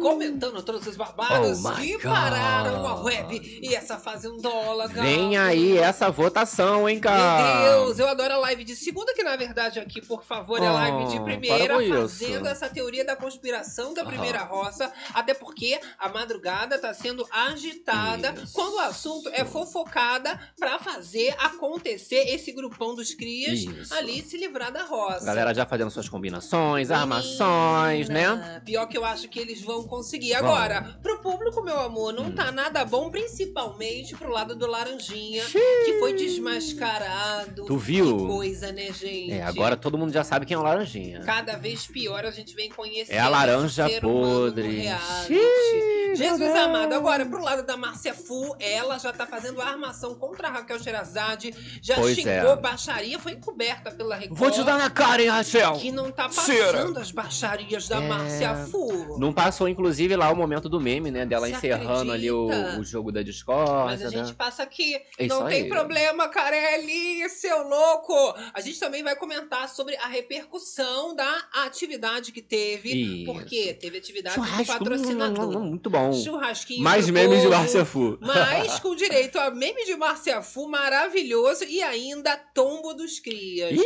comentando todos os babados Oh que God. pararam a web e essa fazendóloga. Vem aí essa votação, hein, cara? Meu Deus, eu adoro a live de segunda, que na verdade aqui, por favor, é a live de Oh, primeira, para com isso. fazendo essa teoria da conspiração da primeira roça, até porque a madrugada tá sendo agitada Isso. quando o assunto é fofocada pra fazer acontecer esse grupão dos crias Isso. ali se livrar da roça. Galera já fazendo suas combinações, armações, né? Menina, Pior que eu acho que eles vão conseguir. Agora, pro público, meu amor, não Hum. tá nada bom, principalmente pro lado do Laranjinha, que foi desmascarado. Tu viu? Que coisa, né, gente? É, agora todo mundo já sabe quem é o Laranjinha. Cada vez pior a gente vem conhecendo. É a laranja podre. Xiii, Jesus Deus. amado, agora pro lado da Márcia Fu, ela já tá fazendo a armação contra a Raquel Sherazade, já Pois xingou é. baixaria, foi encoberta pela Record. Vou te dar na cara, hein, Rachel? Que não tá passando as baixarias da É. Márcia Fu. Não passou, inclusive, lá o momento do meme, né? Dela Você encerrando ali o, acredita? o jogo da Mas discórdia, a gente né? passa aqui. É não tem aí. problema, Carelli, seu louco. A gente também vai comentar sobre a repercussão da atividade que teve. Isso. Porque teve atividade do Churrasco, hum, patrocinador. muito bom. Churrasquinho. Mais memes de Márcia Fu. Mas com direito a meme de Márcia Fu maravilhoso e ainda tombo dos crias.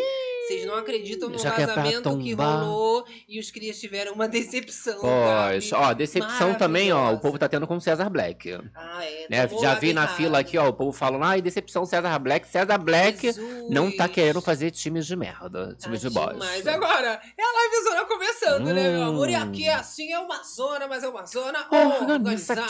Vocês não acreditam no Já que é que rolou e os crias tiveram uma decepção. Pois, ó, decepção também, ó, o povo tá tendo com o César Black. Ah, é. Né? Já vi na errado. fila aqui, ó, o povo falando, ai, decepção César Black. César Black Jesus. não tá querendo fazer times de merda, times de bosta. Mas agora, é a live zona começando, né, meu amor? E Hum. aqui é assim, é uma zona, mas é uma zona organizada.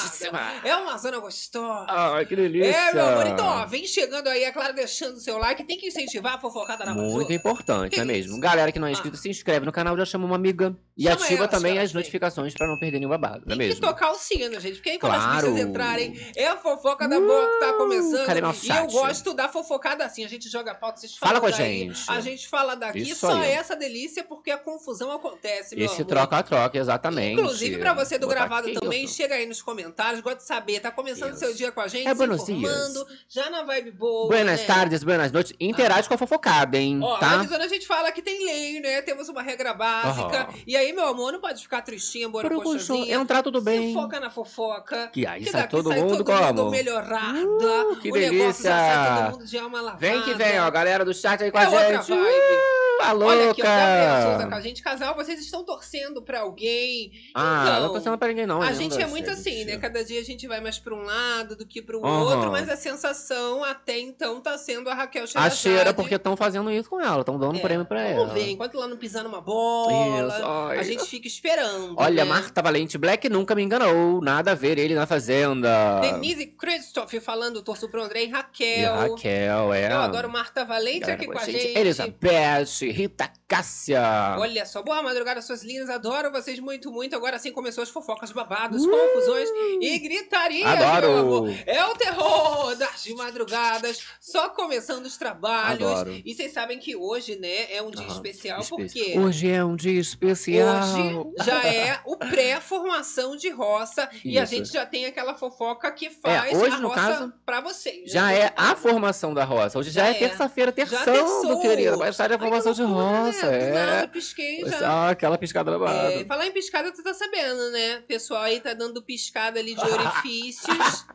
É uma zona gostosa. Ai, que delícia. É, meu amor. Então, ó, vem chegando aí, é claro, deixando o seu like. Tem que incentivar a fofocada na Muito importante, Que não é mesmo? Galera que não é Ah. inscrito, se inscreve no canal, já chama uma amiga. E Chama ativa também as sim. notificações pra não perder nenhum babado, não é Tem mesmo? que tocar o sino, gente. Porque aí quando as Claro. bichas entrarem, é a fofoca da boa que tá Uh, começando. cadê nosso e eu chat? gosto da fofocada assim. A gente joga pauta, vocês Fala falam com a daí, gente. A gente fala daqui. Isso só aí. essa delícia porque a confusão acontece, meu Esse troca-troca, exatamente. Inclusive, pra você do Botar gravado também, isso. chega aí nos comentários, gosta de saber, tá começando o seu dia com a gente, É, se informando, já na vibe boa, Buenas né? tardes, buenas noites. Interage com a fofocada, hein? Ó, tá? Avisando a gente fala que tem lei, né? Temos uma regra básica. Aham. E aí, meu amor, não pode ficar tristinha, Por um borocochosinha. Entrar tudo bem. Se foca na fofoca. Que aí Que sai daqui todo sai mundo todo mundo como? melhorada. Uh, que o negócio já sai delícia. todo mundo de alma lavada. Vem que vem, ó, galera do chat aí com É a outra gente. vibe. Uh, a louca. Olha aqui, ó, Gabriel Souza com a gente. Casal, vocês estão torcendo pra alguém. Ah, Então, não tô pensando pra ninguém não. A gente é muito gente. assim, né? Cada dia a gente vai mais pra um lado do que pro Aham. outro, mas a sensação até então tá sendo a Raquel A Sherazade. cheira porque estão fazendo isso com ela, estão dando É, prêmio pra ela. Vamos ver, enquanto ela não pisar numa bola, a gente fica esperando. Olha, né? Marta Valente Black nunca me enganou. Nada a ver ele na Fazenda. Denise Christoph falando, torço pro André e E Raquel. Raquel, é. Eu adoro Marta Valente Galera aqui com a a gente. gente. Elizabeth, Rita Cássia. Olha só, boa madrugada, suas lindas. Adoro vocês muito, muito. Agora sim começou as fofocas, babados, Uh! confusões e gritaria. Adoro. meu amor. É o terror das madrugadas, só começando os trabalhos. Adoro. E vocês sabem que hoje, né, é um dia especial, Espe- porque Hoje é um dia especial. hoje já é o pré-formação de roça e a Isso. gente já tem aquela fofoca que faz hoje, a no roça caso, pra vocês. Já né? é a formação da roça. Hoje já, Já é é. terça-feira, terção, terçou. do querido. Vai estar a formação de loucura, roça. né? Nada, É. pisquei já. Ah, aquela piscada babada. É, falar em piscada, tu tá sabendo, né? O pessoal aí tá dando piscada ali de orifícios.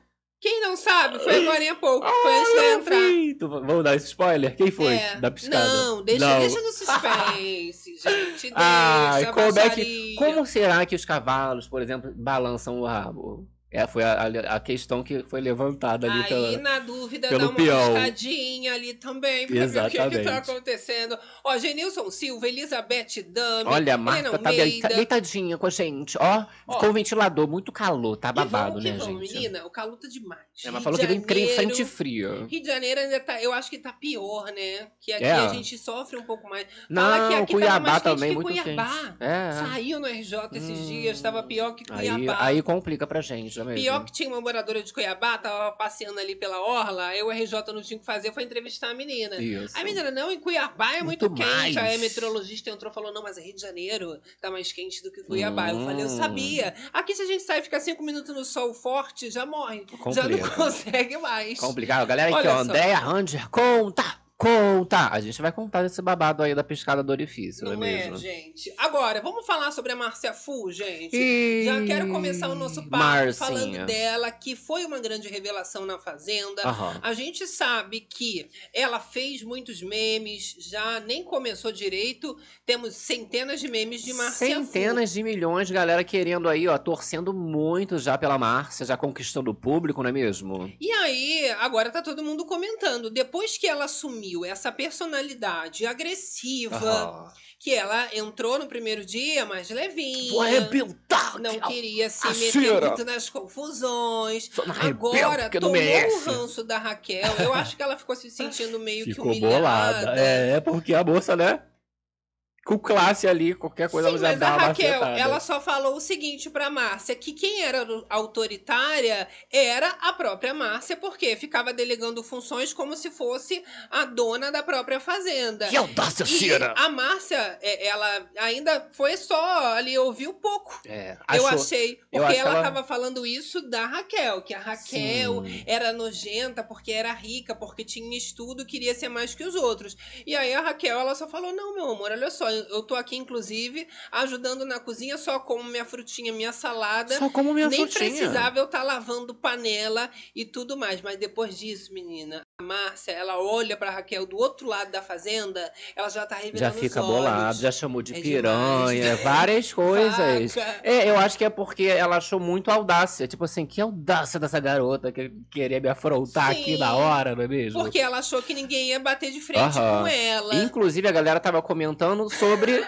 Quem não sabe, foi agora há pouco. Foi antes de entrar. Tu- Vamos dar esse spoiler? Quem foi É, da piscada? Não, deixa, Não. deixa no suspense, gente. Deixa, Ai, como é que. Como será que os cavalos, por exemplo, balançam o rabo? É, foi a, a- questão que foi levantada ali Aí, pela. na dúvida, pelo dá uma peão. piscadinha ali também, pra ver o que, tá Exatamente. acontecendo. Ó, Genilson Silva, Elizabeth Dami, Olha, a Marta tá deita- deitadinha com a gente. Ó, Ó. com o ventilador, muito calor, tá babado, né, vamos, gente? menina, o calor tá demais. É, mas falou que vem frente fria. Rio de Janeiro ainda tá, eu acho que tá pior, né? Que aqui É. a gente sofre um pouco mais. Fala que Não, aqui tava Cuiabá mais quente também, que muito Cuiabá. quente. É. Saiu no RJ esses Hum. dias, tava pior que Aí, Cuiabá. aí complica pra gente, já mesmo. Pior que tinha uma moradora de Cuiabá, tava passeando ali pela orla, aí o RJ não tinha o que fazer, foi entrevistar a menina. Isso. A menina, não, em Cuiabá é muito, Muito quente. mais. Aí a meteorologista entrou e falou: não, mas é Rio de Janeiro tá mais quente do que Cuiabá. Eu falei, eu Hum. sabia. Aqui, se a gente sai e fica cinco minutos no sol forte, já morre. Já não Complica. consegue mais. Complicado. Galera aqui, Olha ó. só. Andréia Ranger, conta! Conta! A gente vai contar desse babado aí da pescada do orifício, não, Não é é, mesmo? gente? Agora, vamos falar sobre a Márcia Fu, gente? Ih, Já quero começar o nosso papo Marcinha. falando dela, que foi uma grande revelação na Fazenda. A gente sabe que ela fez muitos memes, já nem começou direito. Temos centenas de memes de Márcia Centenas de milhões galera querendo aí, ó, torcendo muito já pela Márcia, já conquistando o público, não é mesmo? E aí, agora tá todo mundo comentando. Depois que ela assumiu essa personalidade agressiva, que ela entrou no primeiro dia mais levinha. Vou arrebentar! Não que- queria se meter muito nas confusões. Agora tomou o ranço da Raquel. Eu acho que ela ficou se sentindo meio que Ficou humilhada. bolada. É, porque a moça, né? Com classe ali, qualquer coisa Sim, ela já mas a Raquel, ela só falou o seguinte pra Márcia, que quem era autoritária era a própria Márcia, porque ficava delegando funções como se fosse a dona da própria fazenda. Que audácia, E cheira! a Márcia, é, ela ainda foi só ali, ouviu pouco. É, Eu achou- achei. eu Porque acho que ela ela- tava falando isso da Raquel, que a Raquel Sim. era nojenta porque era rica, porque tinha estudo, queria ser mais que os outros. E aí a Raquel, ela só falou: "Não, meu amor, olha só, eu tô aqui inclusive ajudando na cozinha, só como minha frutinha, minha salada. Só como minha Nem frutinha. precisava eu estar lavando panela e tudo mais, mas depois disso, menina, a Márcia, ela olha pra Raquel do outro lado da fazenda, ela já tá revirando Já fica bolado, já chamou de É piranha, demais. várias coisas. Vaca. É, eu acho que é porque ela achou muito audácia. Tipo assim, que audácia dessa garota que queria me afrontar aqui Sim. na hora, não é mesmo? Porque ela achou que ninguém ia bater de frente Aham. com ela. Inclusive, a galera tava comentando sobre. Sobre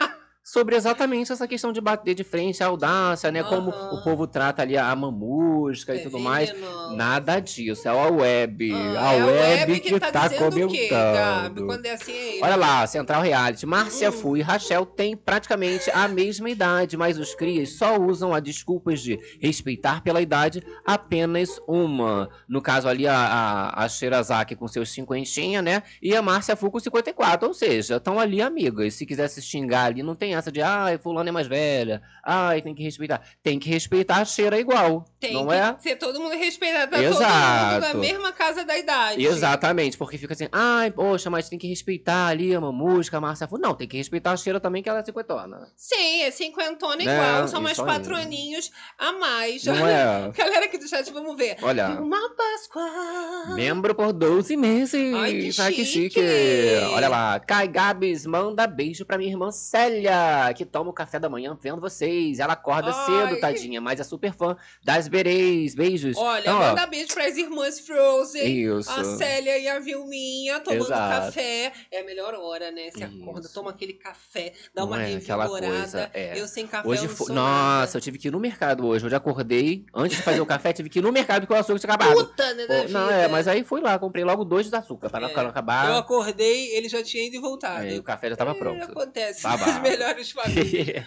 exatamente essa questão de bater de frente, a audácia, né? Como Aham. o povo trata ali a mamusca e tudo mais. venenosa. Nada disso, é a web. Ah, a é web, que, tá, tá, dizendo comentando. quê, Gabi? Quando é assim, é. Olha lá, Central Reality. Márcia Hum. Fu e Rachel têm praticamente a mesma idade, mas os crias só usam a desculpas de respeitar pela idade apenas uma. No caso ali, a, a, a Shirazaki com seus cinquentinha, né? E a Márcia Fu com 54. Ou seja, estão ali amigas. Se quiser se xingar ali, não tem essa de, ai, fulano é mais velha. Ai, tem que respeitar. Tem que respeitar a cheira igual. Tem não que é? ser todo mundo respeitado, tá todo mundo Exato. da mesma casa da idade. Exatamente, porque fica assim, ai, poxa, mas tem que respeitar ali a música, a Márcia. Não, tem que respeitar a cheira também, que ela é cinquentona. Sim, é cinquentona Né? igual, são mais aninhos a mais. Não é? Galera aqui do chat, vamos ver. Olha, Uma Páscoa. membro por 12 meses. Ai, que chique. Olha lá, Kai Gabs manda beijo pra minha irmã Célia, que toma o café da manhã vendo vocês. Ela acorda Ai. cedo, tadinha, mas é super fã das Bereis. Beijos. Olha, Então, ó, manda beijo pras irmãs Frozen. Isso. A Célia e a Vilminha tomando Exato. café. É a melhor hora, né? Você Isso. acorda, toma aquele café, dá Não uma é revigorada. é. Eu sem café Hoje foi. Nossa, nada. eu tive que ir no mercado hoje. Hoje acordei, antes de fazer o café, tive que ir no mercado porque o açúcar tinha acabado. Puta, né, Pô, da não, é, mas aí fui lá, comprei logo dois de açúcar pra não É. não acabar. Eu acordei, ele já tinha ido e voltado. Aí o café já tava É, pronto. acontece Babado.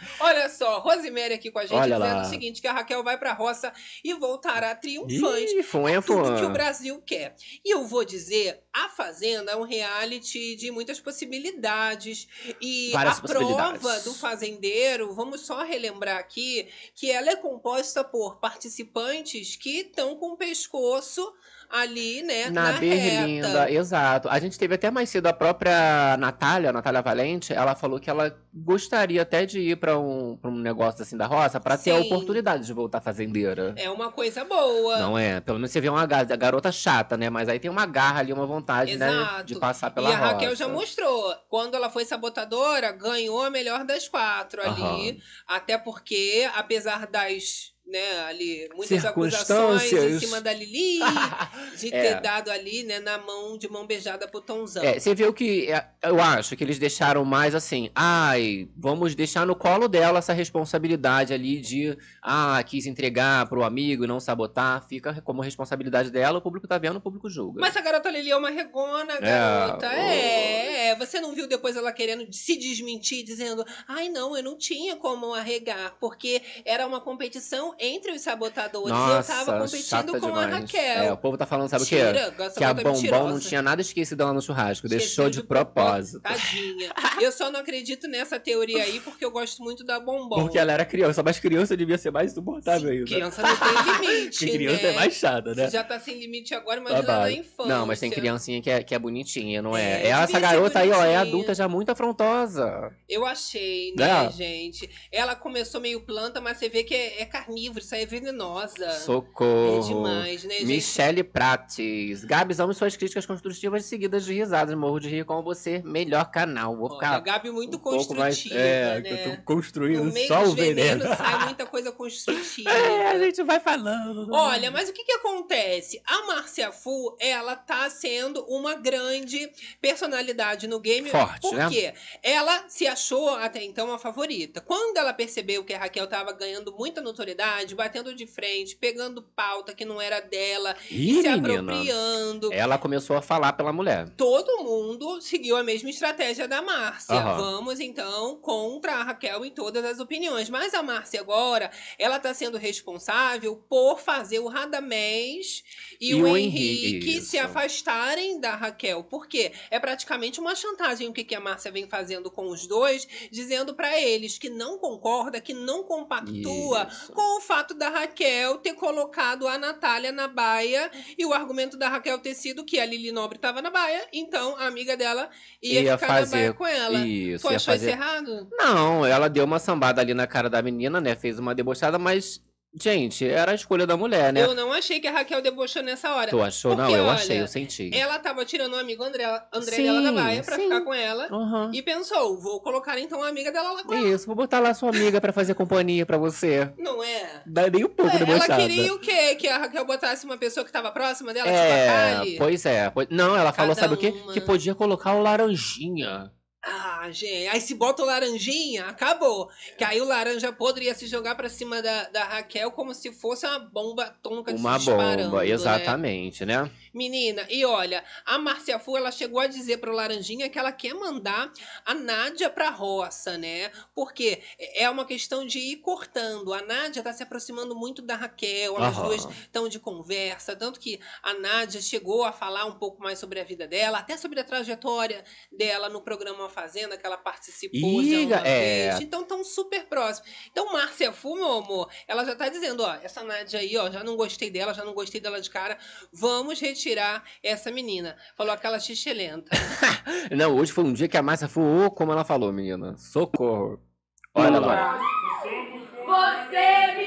Olha só, Rosemary aqui com a gente Olha dizendo lá. o seguinte: que a Raquel vai pra roça e voltará triunfante. Ih, foi, Tudo que o Brasil quer. E eu vou dizer, a Fazenda é um reality de muitas possibilidades. E Várias a prova do fazendeiro, vamos só relembrar aqui, que ela é composta por participantes que estão com o pescoço ali, né, Na na, berlinda, reta. exato. A gente teve até mais cedo a própria Natália, Natália Valente, ela falou que ela gostaria até de ir pra um, pra um negócio assim da roça pra ter a oportunidade de voltar fazendeira. É uma coisa boa. Não é? Pelo menos você vê uma ga- garota chata, né? Mas aí tem uma garra ali, uma vontade, né? Exato. De passar E pela a Raquel roça. já mostrou. Quando ela foi sabotadora, ganhou a melhor das quatro ali. Aham. Até porque, apesar das, né, ali, muitas acusações em cima da Lili, de É. ter dado ali, né, na mão, de mão beijada pro Tonzão. É, você viu que é, eu acho que eles deixaram mais assim, ai, vamos deixar no colo dela essa responsabilidade ali de, ah, quis entregar pro amigo e não sabotar, fica como responsabilidade dela, o público tá vendo, o público julga. Mas a garota Lili é uma regona, garota. É, é. Você não viu depois ela querendo se desmentir, dizendo: ai, não, eu não tinha como arregar, porque era uma competição entre os sabotadores. Nossa, eu tava competindo com demais. a Raquel. É, o povo tá falando, sabe Mentira, o quê? essa Que a é Bombom mentirosa. não tinha nada esquecido lá no churrasco. Esqueceu Deixou de propósito. Tadinha. Eu só não acredito nessa teoria aí porque eu gosto muito da Bombom. Porque ela era criança, mas criança devia ser mais insuportável ainda. Criança não tem limite, Porque criança né? é mais chata, né? Se já tá sem limite agora, imagina Babado. na infância. Não, mas tem criancinha que é, que é bonitinha, não é? É, Essa devia ser garota aí, ó, é adulta já muito afrontosa. Eu achei, né, É. gente? Ela começou meio planta, mas você vê que é, é carnívoro, isso aí é venenosa. Socorro. É demais, né, gente? Michele Prates. Gabs, amo suas críticas construtivas seguidas de risadas. Morro de rir com você. Melhor canal. Vou ficar a Gabi muito um pouco mais. construtiva, É, né? eu tô construindo No meio só o veneno. sai muita coisa construtiva. É, a gente vai falando. Olha, mas o que que acontece? A Márcia Fu, ela tá sendo uma grande personalidade no game. Forte, Por né? quê? Ela se achou até então a favorita. Quando ela percebeu que a Raquel tava ganhando muita notoriedade, batendo de frente, pegando pauta que não era dela, Ih, se menina. apropriando. Ela começou a falar pela mulher. Todo mundo seguiu a mesma estratégia da Márcia. Aham. Vamos então contra a Raquel em todas as opiniões. Mas a Márcia agora, ela tá sendo responsável por fazer o Radamés e, E o o Henrique Henrique, se afastarem da Raquel. Por quê? É praticamente uma chantagem o que, que a Márcia vem fazendo com os dois, dizendo pra eles que não concorda, que não compactua Isso. com o fato da Raquel ter colocado a Natália na baia e o argumento da Raquel ter sido que a Lili Nobre estava na baia, então a amiga dela ia, Ia ficar fazer na baia com ela. Isso, tu achou fazer... isso errado? Não, ela deu uma sambada ali na cara da menina, né? Fez uma debochada, mas, gente, era a escolha da mulher, né? Eu não achei que a Raquel debochou nessa hora. Tu achou? não, Porque, eu olha, achei, eu senti. Ela tava tirando o amigo André, André Sim, dela da baia pra sim. ficar com ela. Aham. E pensou, vou colocar então a amiga dela lá com ela. Isso, vou botar lá sua amiga pra fazer companhia pra você. Não é? Dá nem um pouco É, ela debochada. queria o quê? Que a Raquel botasse uma pessoa que tava próxima dela, tipo a É, Kali? pois é. pois- Não, ela falou, Cada sabe o quê? uma. Que podia colocar o laranjinha. Ah, gente, aí se bota o laranjinha, acabou. Que aí o laranja poderia se jogar pra cima da, da Raquel como se fosse uma bomba atômica Uma disparando, bomba, né? exatamente, né? Menina, e olha, a Márcia Fu, ela chegou a dizer pro Laranjinha que ela quer mandar a Nádia pra roça, né? Porque é uma questão de ir cortando. A Nádia tá se aproximando muito da Raquel, elas Aham. duas estão de conversa, tanto que a Nádia chegou a falar um pouco mais sobre a vida dela, até sobre a trajetória dela no programa Fazenda, que ela participou já Iga, uma é. vez. Então estão super próximos. Então, Márcia Fu, meu amor, ela já tá dizendo, ó, essa Nádia aí, ó, já não gostei dela, já não gostei dela de cara, vamos retirar essa menina. Falou aquela xixelenta. Não, hoje foi um dia que a Márcia foi, como ela falou, menina. Socorro. Olha lá.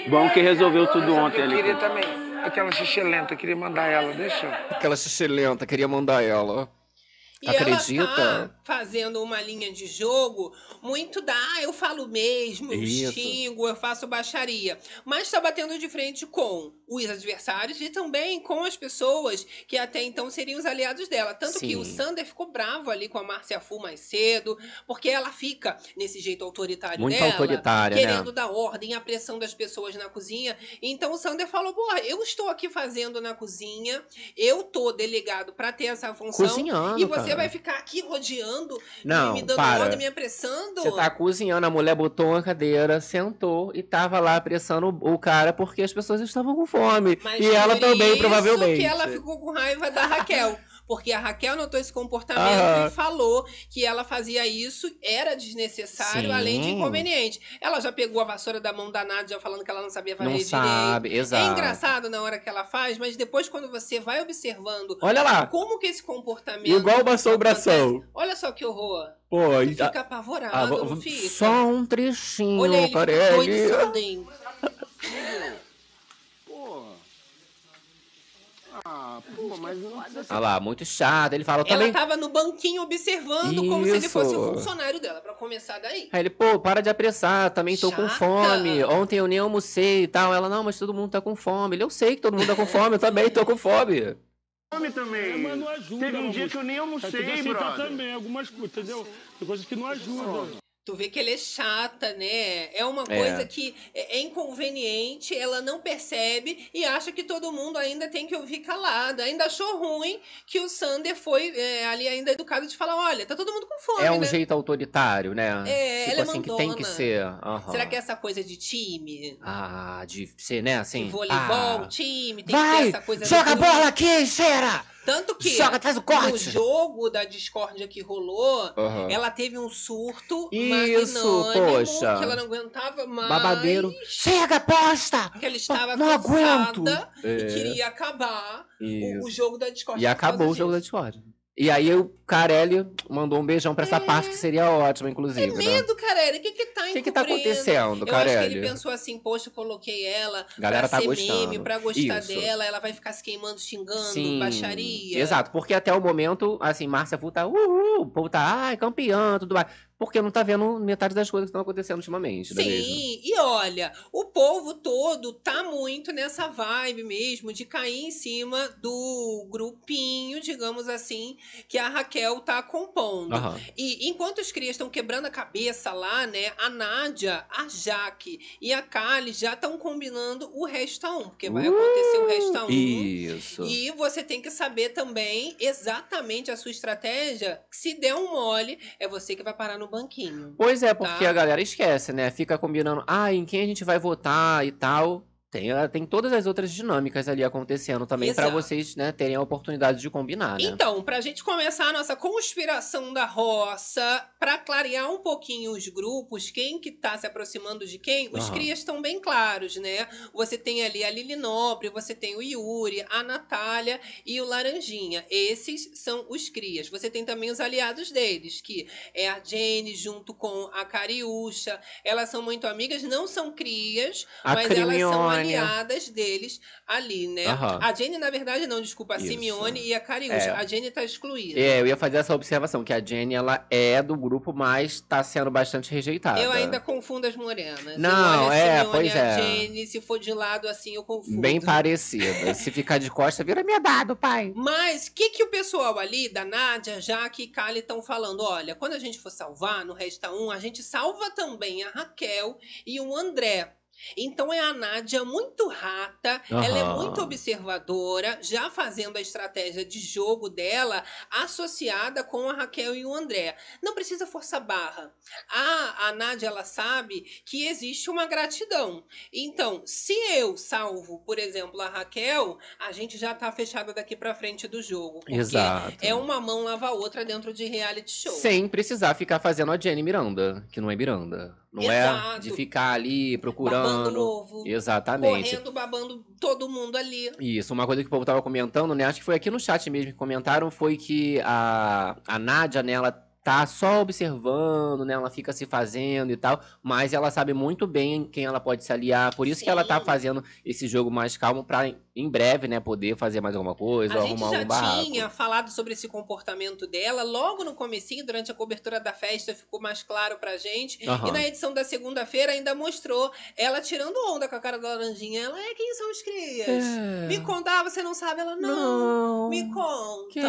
Bom que resolveu tudo ontem Eu ali. queria também. Aquela xixelenta, eu queria mandar ela, deixa. Aquela xixelenta, queria mandar ela. E Acredita? ela tá fazendo uma linha de jogo muito da, ah, eu falo mesmo, eu Isso. xingo, eu faço baixaria. Mas tá batendo de frente com os adversários e também com as pessoas que até então seriam os aliados dela. Tanto que Sim. o Sander ficou bravo ali com a Márcia Fu mais cedo, porque ela fica nesse jeito autoritário Muito dela. autoritária, querendo né? dar ordem, a pressão das pessoas na cozinha. Então o Sander falou: porra, eu estou aqui fazendo na cozinha, eu tô delegado pra ter essa função. Cozinhando, E você cara. vai ficar aqui rodeando, Não, me dando para. ordem, me apressando. Você tá cozinhando, a mulher botou uma cadeira, sentou e tava lá apressando o cara porque as pessoas estavam com fome. Mas e ela por também, provavelmente. que ela ficou com raiva da Raquel. Porque a Raquel notou esse comportamento Aham. e falou que ela fazia isso, era desnecessário, Sim. além de inconveniente. Ela já pegou a vassoura da mão da Nádia falando que ela não sabia fazer Não direito. sabe, exato. É engraçado na hora que ela faz, mas depois quando você vai observando Olha lá, como que esse comportamento igual uma acontece, assombração. Olha só que horror. Pô, e- fica apavorado, ah, não fica? só um trechinho, Olha ele, Carelli. doido, Sandem. Pô. Ah, pô, mas não precisa ser Olha lá, muito chato. Ele fala Ela também. tava no banquinho observando como se ele Isso. fosse o funcionário dela, pra começar daí. Aí ele, pô, para de apressar, também tô com fome. Ontem eu nem almocei e tal. Ela, não, mas todo mundo tá com fome. Ele, eu sei que todo mundo tá com fome, eu também tô com fome. fome também. É, mas não ajuda. Teve um dia que eu nem almocei, aceitar brother. também algumas coisas, entendeu? Tem coisas que não ajudam. Tu vê que ela é chata, né? É uma É. coisa que é é inconveniente, ela não percebe e acha que todo mundo ainda tem que ouvir calado. Ainda achou ruim que o Sander foi é, ali ainda educado de falar: olha, tá todo mundo com fome, É um né? jeito autoritário, né? É, tipo ela é assim, que tem que ser. aham. Será que é essa coisa de time? Ah, de ser, né, assim. de voleibol, ah, time, tem que Vai! ter essa coisa Joga a bola aqui, cheira! Tanto que Joga, faz o no corte! jogo da discórdia que rolou, Aham. ela teve um surto Isso, poxa. que ela não aguentava mais. Babadeiro. Chega, posta! Que ela estava Não aguento! cansada É, e queria acabar o, o jogo da discórdia. E acabou o jogo da disso. E aí o Carelli mandou um beijão pra essa parte que seria ótima, inclusive, né? Medo, Carelli, o que que tá O que que tá acontecendo, Eu acho que Carelli? ele pensou assim, poxa, eu coloquei ela Galera pra tá ser gostando. meme, pra gostar Isso. dela, ela vai ficar se queimando, xingando, Sim, baixaria. Exato, porque até o momento, assim, Márcia Fu tá, uhul, o povo tá, ai, campeã, tudo mais. Porque não tá vendo metade das coisas que estão acontecendo ultimamente, é? Sim, e olha, o povo todo tá muito nessa vibe mesmo de cair em cima do grupinho, digamos assim, que a Raquel tá compondo. Aham. E enquanto os crias estão quebrando a cabeça lá, né, a Nádia, a Jaque e a Kali já estão combinando o Resta 1, porque vai acontecer o Resta 1. Isso. E você tem que saber também exatamente a sua estratégia. Se der um mole, é você que vai parar no banquinho. Pois é, porque Tá. a galera esquece, né? Fica combinando, ah, em quem a gente vai votar e tal. Tem, ah, tem todas as outras dinâmicas ali acontecendo também Exato. vocês, né, terem a oportunidade de combinar, né? Então, pra gente começar a nossa conspiração da roça, pra clarear um pouquinho os grupos, quem que tá se aproximando de quem, os Aham. crias estão bem claros, né? Você tem ali a Lili Nobre, você tem o Yuri, a Natália e o Laranjinha. Esses são os crias. Você tem também os aliados deles, que é a Jenny junto com a Cariúcha. Elas são muito amigas, não são crias, A mas elas são Aliadas deles ali, né? Aham. A Jenny, na verdade, não, desculpa, a Isso. Simeone e a Cariúcha. É. A Jenny tá excluída. É, eu ia fazer essa observação, que a Jenny, ela é do grupo, mas tá sendo bastante rejeitada. Eu ainda confundo as morenas. Não, olho é, Simeone pois e a é. Jenny, se for de lado assim, eu confundo. Bem parecida. Se ficar de costa, vira minha dado, pai. Mas o que, que o pessoal ali, da Nádia, Jaque e Kali, estão falando? Olha, quando a gente for salvar no Resta 1, a gente salva também a Raquel e o André. Então é a Nádia muito rata, ela é muito observadora, já fazendo a estratégia de jogo dela associada com a Raquel e o André. Não precisa forçar barra. A, a Nádia, ela sabe que existe uma gratidão. Então, se eu salvo, por exemplo, a Raquel, a gente já tá fechada daqui pra frente do jogo. Porque Exato. é uma mão lava a outra dentro de reality show. Sem precisar ficar fazendo a Jenny Miranda, que não é Miranda. Não é Exato. de ficar ali Babando procurando. ovo. Exatamente. Correndo, babando todo mundo ali. Isso, uma coisa que o povo tava comentando, né? Acho que foi aqui no chat mesmo que comentaram, foi que a, a Nádia, né, ela tá só observando, né? Ela fica se fazendo e tal, mas ela sabe muito bem quem ela pode se aliar. Por isso que ela tá Sim. fazendo esse jogo mais calmo pra em breve, né, poder fazer mais alguma coisa, A gente arrumar já algum barraco. tinha falado sobre esse comportamento dela logo no comecinho, durante a cobertura da festa, ficou mais claro pra gente. Aham. E na edição da segunda-feira ainda mostrou ela tirando onda com a cara da laranjinha. Ela é quem são os crias? É. Me contar, você não sabe? Ela, não, Não. me conta. Quem?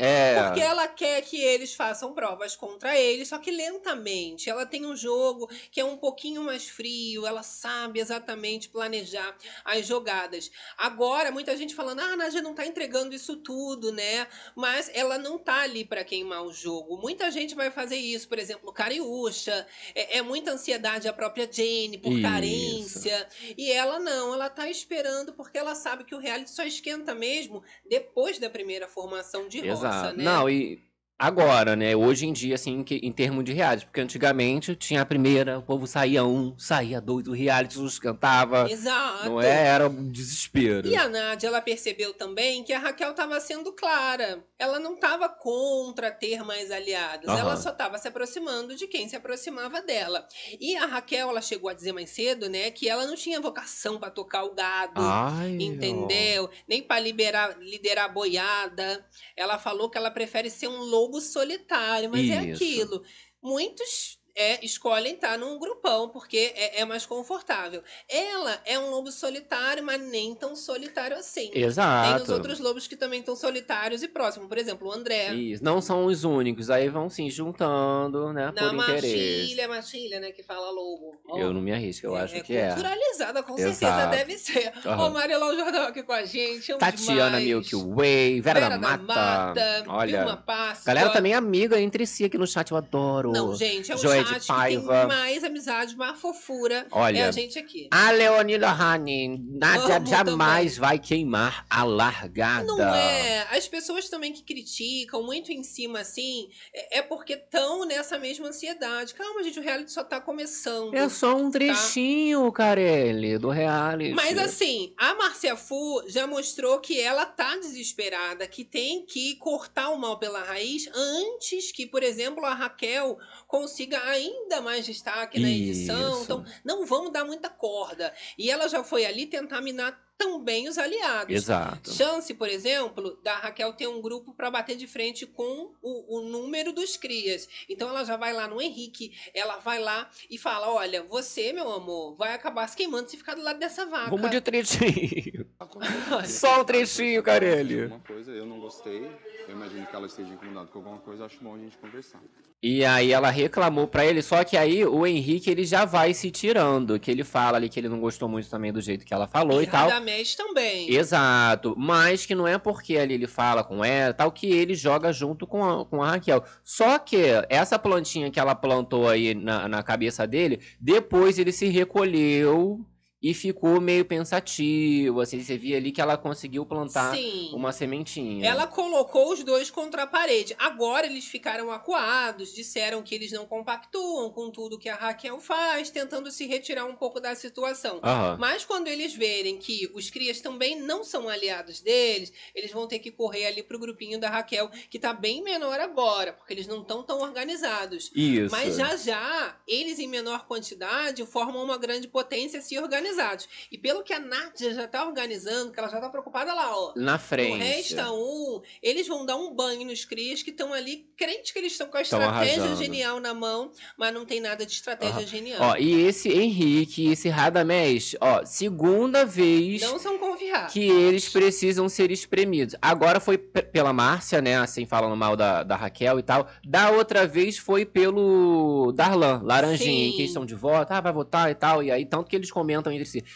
É. Porque ela quer que eles façam provas contra ele, só que lentamente. Ela tem um jogo que é um pouquinho mais frio, ela sabe exatamente planejar as jogadas. Agora, muita gente falando, ah, a Nádia não tá entregando isso tudo, né? Mas ela não tá ali pra queimar o jogo. Muita gente vai fazer isso, por exemplo, Cariúcha. É, é muita ansiedade a própria Jane por Isso. carência. E ela não, ela tá esperando porque ela sabe que o reality só esquenta mesmo depois da primeira formação de roça, Exato. né? Não, e agora, né? Hoje em dia, assim, que, em termos de reality, porque antigamente tinha a primeira, o povo saía um, saía dois, o reality nos cantava. Exato. Não é? Era um desespero. E a Nádia, ela percebeu também que a Raquel estava sendo clara. Ela não estava contra ter mais aliados. Aham. Ela só estava se aproximando de quem se aproximava dela. E a Raquel, ela chegou a dizer mais cedo, né, que ela não tinha vocação para tocar o gado. Ai, ó. Entendeu? Nem para liderar a boiada. Ela falou que ela prefere ser um lobo solitário, mas é Isso. aquilo. Muitos é, escolhem estar num grupão, porque é, é mais confortável. Ela é um lobo solitário, mas nem tão solitário assim. Tem os Exato. outros lobos que também estão solitários e próximos. Por exemplo, o André. Isso. Não são os únicos, aí vão se juntando, né? Na por interesse. Matilha, Matilha, né, que fala lobo. Ó, Eu não me arrisco, eu acho que é. culturalizada, com certeza Exato. deve ser. Aham. Ó, Marilão Jordão aqui com a gente. Tatiana demais. Milky Way, Vera, Vera da Mata. Olha. Vilma Páscoa. Galera também é amiga entre si aqui no chat, eu adoro. Não, gente, é um de chat que tem Paiva. mais amizade, mais fofura. Olha. É a gente aqui. A Leonila Rani, Nádia Amo jamais vai queimar a largada. Não é. As pessoas também que criticam muito em cima assim, é é porque estão nessa mesma ansiedade. Calma, gente, o reality só tá começando. É só um trechinho, Carelli, do reality. Mas assim, a Marcia Fu já mostrou que ela tá desesperada, que tem que cortar o mal pela raiz antes que, por exemplo, a Raquel consiga ainda mais destaque na edição. Isso. Então, não vamos dar muita corda. E ela já foi ali tentar minar também os aliados. Exato. Chance, por exemplo, da Raquel ter um grupo para bater de frente com o, o número dos crias. Então ela já vai lá no Henrique, ela vai lá e fala: Olha, você, meu amor, vai acabar se queimando se ficar do lado dessa vaca. Vamos de trechinho. Só um trechinho, Carelli. Uma coisa, eu não gostei. Eu imagino que ela esteja incomodada com alguma coisa. Acho bom a gente conversar. E aí ela reclamou pra ele, só que aí o Henrique ele já vai se tirando, que ele fala ali que ele não gostou muito também do jeito que ela falou e, tal. Radamés também. Exato, mas que não é porque ali ele fala com ela tal que ele joga junto com a, com a Raquel. Só que essa plantinha que ela plantou aí na, na cabeça dele, depois ele se recolheu e ficou meio pensativo. Assim, você via ali que ela conseguiu plantar Sim. uma sementinha. Ela colocou os dois contra a parede. Agora eles ficaram acuados, disseram que eles não compactuam com tudo que a Raquel faz, tentando se retirar um pouco da situação. Mas quando eles verem que os crias também não são aliados deles, eles vão ter que correr ali pro grupinho da Raquel, que tá bem menor agora, porque eles não estão tão organizados. Isso. Mas já já, eles em menor quantidade formam uma grande potência se organizados. E pelo que a Nádia já tá organizando, que ela já tá preocupada lá, ó. Na frente. Resta um, eles vão dar um banho nos crias que estão ali, crentes que eles estão com a estratégia arrasando. genial na mão, mas não tem nada de estratégia Aham. genial. Ó, e esse Henrique esse Radamés, ó, segunda vez não são confiáveis. que eles precisam ser espremidos. Agora foi pela Márcia, né? Assim, falando mal da, da Raquel e tal. Da outra vez foi pelo Darlan, Laranjinha, em Sim. questão de voto. Ah, vai votar e tal. E aí, tanto que eles comentam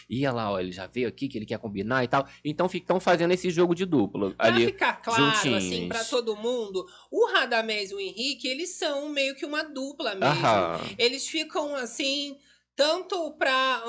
Ih, olha lá, ó, ele já veio aqui que ele quer combinar e tal. Então ficam fazendo esse jogo de duplo Pra ali. ficar claro, assim, juntinhos. pra todo mundo, o Radamés e o Henrique, eles são meio que uma dupla mesmo. Aham. Eles ficam assim, tanto para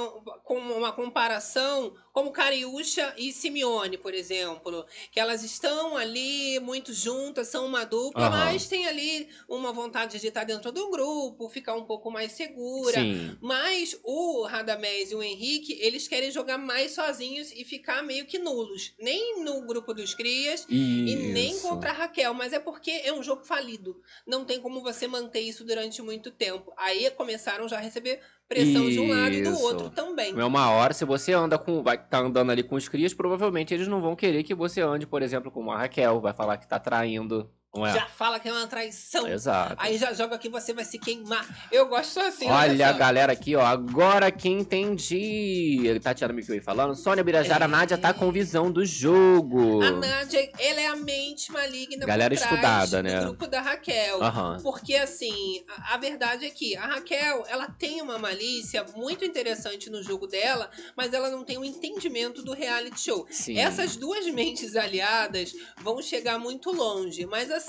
com uma comparação como Cariúcha e Simeone, por exemplo, que elas estão ali muito juntas, são uma dupla, Aham. mas tem ali uma vontade de estar dentro do grupo, ficar um pouco mais segura. Sim. Mas o Radamés e o Henrique, eles querem jogar mais sozinhos e ficar meio que nulos. Nem no grupo dos crias e nem Isso. contra a Raquel. Mas é porque é um jogo falido. Não tem como você manter isso durante muito tempo. Aí começaram já a receber pressão de um lado e do Isso. outro também. É uma hora, se você anda com. Vai tá andando ali com os crias, provavelmente eles não vão querer que você ande, por exemplo, com a Raquel. Vai falar que tá traindo. É? Já fala que é uma traição. Exato. Aí já joga que você vai se queimar. Eu gosto assim. Olha a galera aqui, ó. Agora que entendi. Tatiana Mikiui falando. Sônia Birajara, É. Nádia tá com visão do jogo. A Nádia, ela é a mente maligna Galera estudada, do né? grupo da Raquel. Aham. Porque, assim, a, a verdade é que a Raquel, ela tem uma malícia muito interessante no jogo dela, mas ela não tem um entendimento do reality show. Sim. Essas duas mentes aliadas vão chegar muito longe. Mas, assim,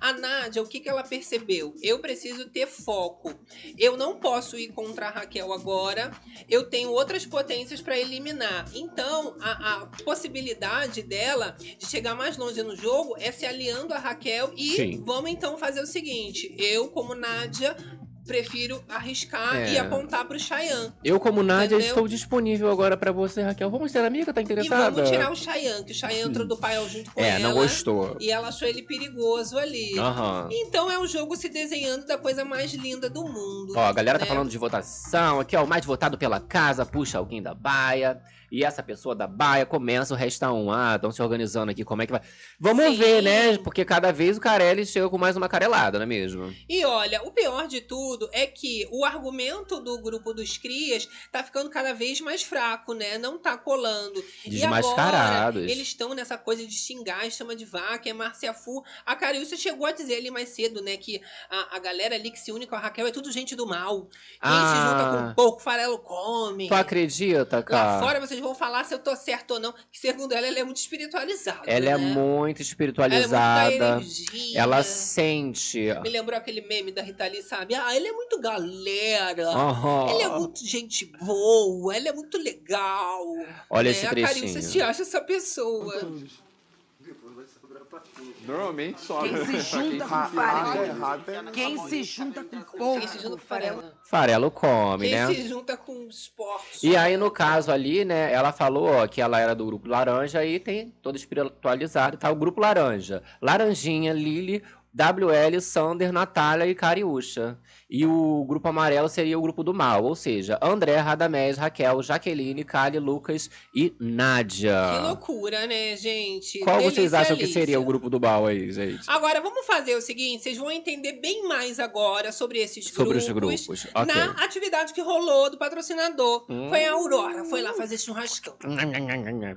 a Nádia, o que, que ela percebeu? Eu preciso ter foco. Eu não posso ir contra a Raquel agora. Eu tenho outras potências para eliminar. Então, a, a possibilidade dela de chegar mais longe no jogo é se aliando a Raquel e Sim. vamos então fazer o seguinte: eu, como Nádia, prefiro arriscar É. e apontar pro Chayanne. Eu, como Nádia, Entendeu? estou disponível agora pra você, Raquel. Vamos ser amiga? Tá E interessada? vamos tirar o Chayanne, que o Chayanne entrou do paiol junto com É, ela. não gostou. E ela achou ele perigoso ali. Aham. Então é um jogo se desenhando da coisa mais linda do mundo. Ó, a galera tá né? falando de votação. Aqui, ó, o mais votado pela casa puxa alguém da baia. E essa pessoa da baia começa o resta um. Ah, estão se organizando aqui, como é que vai. Vamos Sim. ver, né? Porque cada vez o Carelli chega com mais uma carelada, não é mesmo? E olha, o pior de tudo é que o argumento do grupo dos crias tá ficando cada vez mais fraco, né? Não tá colando. E agora, Desmascarados. eles estão nessa coisa de xingar, chama de vaca, é Márcia Fu. A Cariúcia chegou a dizer ali mais cedo, né, que a, a galera ali que se une com a Raquel é tudo gente do mal. Quem se junta com Ah. pouco, farelo come. Tu acredita, Lá cara? fora vocês vão falar se eu tô certo ou não. Que segundo ela, ela é muito espiritualizada. Ela é né? muito Ela é muito da espiritualizada. energia. Ela sente. Me lembrou aquele meme da Rita Lee, sabe? Ah, ele é muito galera. Aham. Ele é muito gente boa, ele é muito legal. Olha É, esse a Carícia se trechinho. acha essa pessoa. Normalmente sobe. Quem se junta com farelo. Quem se junta com pouco. Quem se junta com farela. Farelo come, Quem né? se junta com esporte. E aí, no caso ali, né, ela falou ó, que ela era do grupo laranja e tem todo espiritualizado, tá? O grupo laranja. Laranjinha, Lili, WL, Sander, Natália e Cariúcha. E o grupo amarelo seria o grupo do mal, ou seja, André, Radamés, Raquel, Jaqueline, Kali, Lucas e Nádia. Que loucura, né, gente? Qual vocês Delícia, acham que seria o grupo do mal aí, gente? Agora, vamos fazer o seguinte: vocês vão entender bem mais agora sobre esses Sobre os grupos. grupos. Ok. Na atividade que rolou do patrocinador. Hum. Foi a Aurora, foi lá fazer churrascão.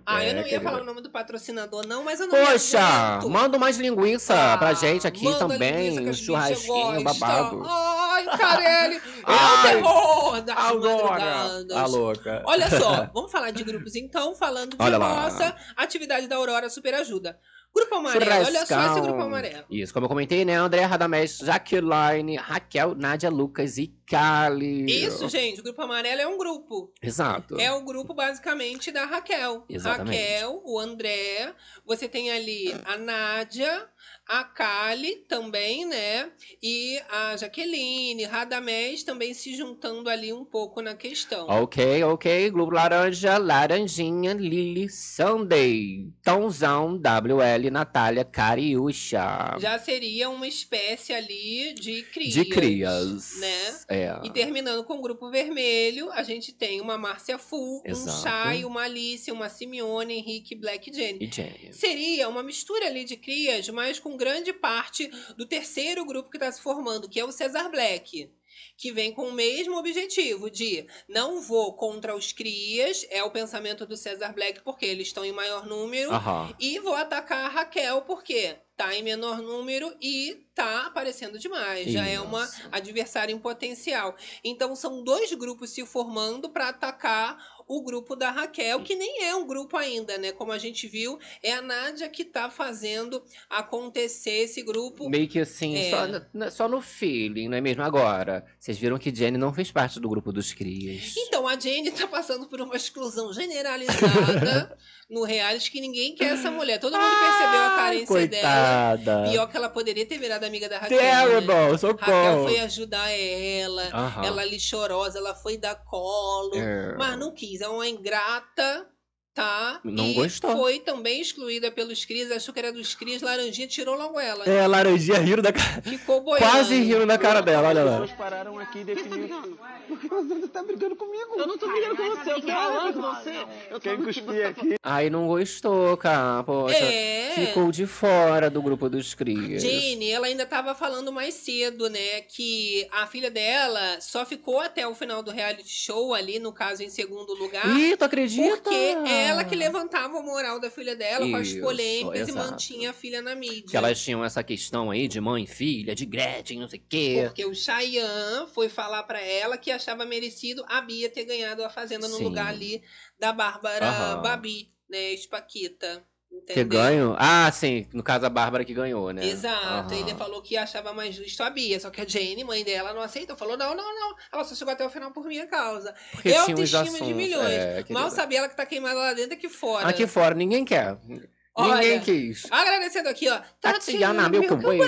Ah, eu É, não ia querida. falar o nome do patrocinador, não, mas eu não Poxa, manda mais linguiça Ah, pra gente aqui também. Um churrasquinho babado. Ai, Carelli, é o terror das Agora! A louca. Olha só, vamos falar de grupos então, falando de Olha lá. nossa atividade da Aurora Super Ajuda. Grupo Amarelo, olha só esse grupo amarelo. Isso, como eu comentei, né? André, Radamés, Jaqueline, Raquel, Nádia, Lucas e Kali. Isso, gente, o Grupo Amarelo é um grupo. Exato. É o grupo basicamente da Raquel. Exatamente. Raquel, o André, você tem ali a Nádia, a Kali também, né? E a Jaqueline, Radamés também se juntando ali um pouco na questão. Ok, ok. Grupo Laranja, Laranjinha, Lili, Sunday, Tãozão, WL, Natália, Cariúcha. Já seria uma espécie ali de crias. De crias. Né? É. E terminando com o grupo vermelho, a gente tem uma Márcia Fu, um. Chay, uma Alice, uma Simeone, Henrique, Black e Jenny. E Jenny. Seria uma mistura ali de crias, mas com grande parte do terceiro grupo que está se formando, que é o Cesar Black. Que vem com o mesmo objetivo de não vou contra os crias, é o pensamento do Cesar Black, porque eles estão em maior número, Aham. e vou atacar a Raquel, porque tá em menor número e tá aparecendo demais. Já é uma Isso. adversária em potencial. Então são dois grupos se formando para atacar o grupo da Raquel, que nem é um grupo ainda, né? Como a gente viu, é a Nádia que tá fazendo acontecer esse grupo. Meio que assim, É. só, no- só no feeling, não é mesmo? Agora, vocês viram que Jenny não fez parte do grupo dos crias. Então, a Jane tá passando por uma exclusão generalizada no reality que ninguém quer essa mulher. Todo mundo percebeu a carência dela. Coitada. Pior que ela poderia ter virado amiga da Raquel. né? Terrible, Raquel socorro. foi ajudar ela. Aham. Ela ali chorosa, ela foi dar colo. É. Mas não quis, é uma ingrata, tá? Não e gostou. foi também excluída pelos Cris, achou que era dos Cris, Laranjinha tirou logo ela. É, a laranjinha rindo da cara. Ficou boiando. Quase rindo na cara dela, olha lá. Eles pararam aqui e definiram. Porque você tá brigando comigo. Eu não tô brigando com você, eu tô falando com você. Eu Quem cuspir aqui. Aí não gostou, cara. Poxa. É. Ficou de fora do grupo dos crias. Jane, ela ainda tava falando mais cedo, né, que a filha dela só ficou até o final do reality show ali, no caso, em segundo lugar. Ih, tu acredita? Porque é ela que levantava o moral da filha dela com as Isso, polêmicas e exato. mantinha a filha na mídia. Que elas tinham essa questão aí de mãe e filha, de Gretchen, não sei o quê. Porque o Chayanne foi falar pra ela que achava merecido a Bia ter ganhado a Fazenda no Sim. lugar ali da Bárbara Aham. Babi, né, Espaquita. Entendeu? ganho? Ah, sim. No caso, a Bárbara que ganhou, né? Exato, Aham. ele falou que achava mais justo a Bia, só que a Jane, mãe dela, não aceitou, falou: não, não, não, ela só chegou até o final por minha causa. Porque é autoestima de assuntos, milhões. é, Mal sabia ela que tá queimada lá dentro aqui fora. Aqui fora, ninguém quer. Olha, ninguém quis. Agradecendo aqui, ó. Tatiana Milky Way.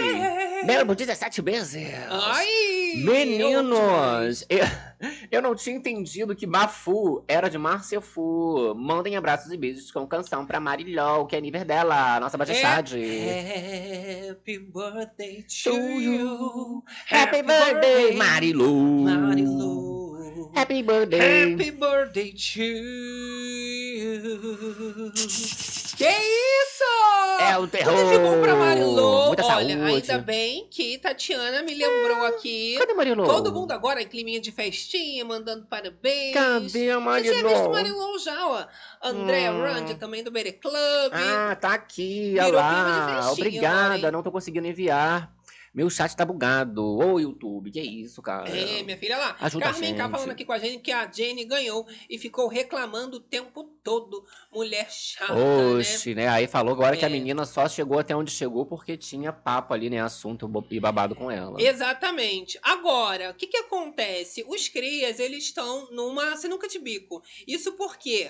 Belo 17 vezes. Ai! Meninos, eu, eu não tinha entendido que Bafu era de Márcia Fu. Mandem abraços e beijos com canção pra Marilol, que é nível dela, nossa majestade. Happy birthday to you. Happy birthday, Marilu. Marilu. Happy birthday. Happy birthday to you. Que isso? É o terror. Tudo de bom pra Marilô. Muita Olha, saúde. ainda bem que Tatiana me lembrou aqui. Cadê Marilô? Todo mundo agora em climinha de festinha, mandando parabéns. Cadê a Eu tinha visto Marilô? Marilô já, ó. André Hum. Rand, também do Bere Club. Ah, tá aqui, olha lá. Obrigada, não tô conseguindo enviar. Meu chat tá bugado. Ô, YouTube, que isso, cara? É, minha filha lá. Ajuda a Carmen K falando aqui com a gente que a Jenny ganhou e ficou reclamando o tempo todo. Mulher chata, né? Oxe, né? Aí falou agora que a É. menina só chegou até onde chegou porque tinha papo ali, né? Assunto e babado com ela. Exatamente. Agora, o que que acontece? Os crias, eles estão numa sinuca de bico. Isso porque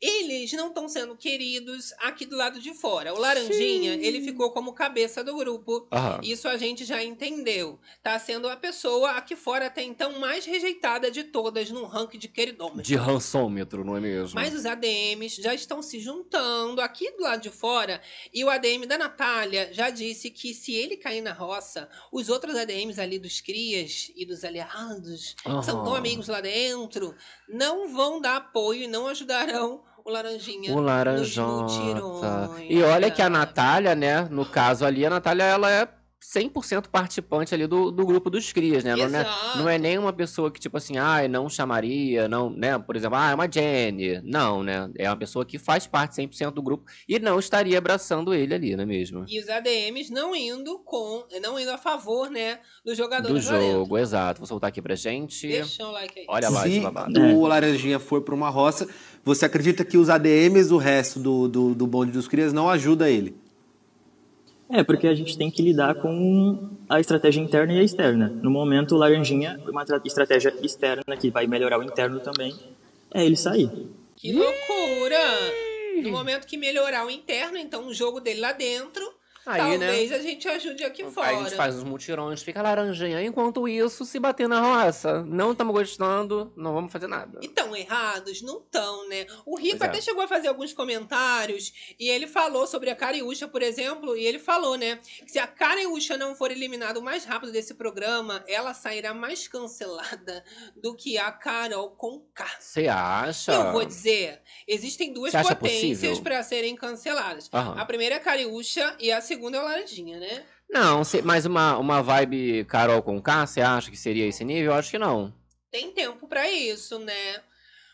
eles não estão sendo queridos aqui do lado de fora. O Laranjinha, ele ficou como cabeça do grupo. Aham. Isso a gente já entendeu. Tá sendo a pessoa aqui fora até então mais rejeitada de todas no ranking de queridômetro. De rançômetro, não é mesmo? Mas os ADMs já estão se juntando aqui do lado de fora. E o ADM da Natália já disse que se ele cair na roça, os outros ADMs ali dos crias e dos aliados, que são tão Aham. amigos lá dentro, não vão dar apoio e não ajudarão o Laranjinha. O Laranjota. E olha que a? Natália, né? No caso ali, a Natália, ela é 100% participante ali do, do grupo dos crias, né? Não é, Exato. não é nenhuma pessoa que, tipo assim, ai, não chamaria, não, né? Por exemplo, ah, é uma Jenny. Não, né? É uma pessoa que faz parte 100% do grupo e não estaria abraçando ele ali, não é mesmo? E os ADMs não indo com, não indo a favor, né, dos Do jogadores lá dentro. jogo, exato. Vou soltar aqui pra gente. Deixa o like aí. Olha lá esse Se babado. o Laranjinha for pra uma roça, você acredita que os ADMs, o resto do, do, do bonde dos crias, não ajuda ele? É, porque a gente tem que lidar com a estratégia interna e a externa. No momento, o Laranjinha, uma tra- estratégia externa que vai melhorar o interno também, é ele sair. Que loucura! No momento que melhorar o interno, então o jogo dele lá dentro, Aí, né? talvez a gente ajude aqui Aí fora. a gente faz os mutirões, fica laranjinha. Enquanto isso, se bater na roça, não estamos gostando, não vamos fazer nada. E tão errados? Não tão, né? O Rico Pois é. até chegou a fazer alguns comentários e ele falou sobre a Cariúcha, por exemplo, e ele falou, né? Que se a Cariúcha não for eliminada o mais rápido desse programa, ela sairá mais cancelada do que a Carol Conká. Você acha? Eu vou dizer, existem duas potências para serem canceladas. A primeira é a Cariúcha e a segunda é o Laranjinha, né? Não, mas uma, uma vibe Carol com K, você acha que seria esse nível? Eu acho que não. Tem tempo para isso, né?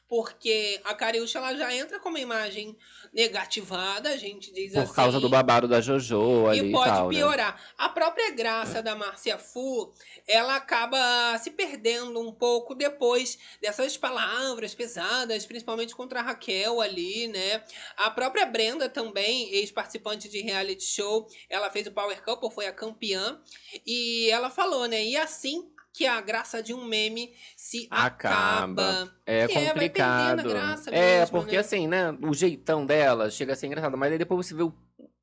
Porque a Cariúcha ela já entra com uma imagem negativada, a gente diz Por assim. causa do babado da JoJo ali E e, pode tal, né? piorar. A própria graça da Márcia Fu, ela acaba se perdendo um pouco depois dessas palavras pesadas, principalmente contra a Raquel ali, né? A própria Brenda também, ex-participante de reality show, ela fez o Power Couple, foi a campeã, e ela falou, né? E assim que a graça de um meme se Acaba. acaba. É Que é, vai complicado. perdendo a graça é, mesmo, porque né? assim, né? O jeitão dela chega a ser engraçado, mas aí depois você vê o-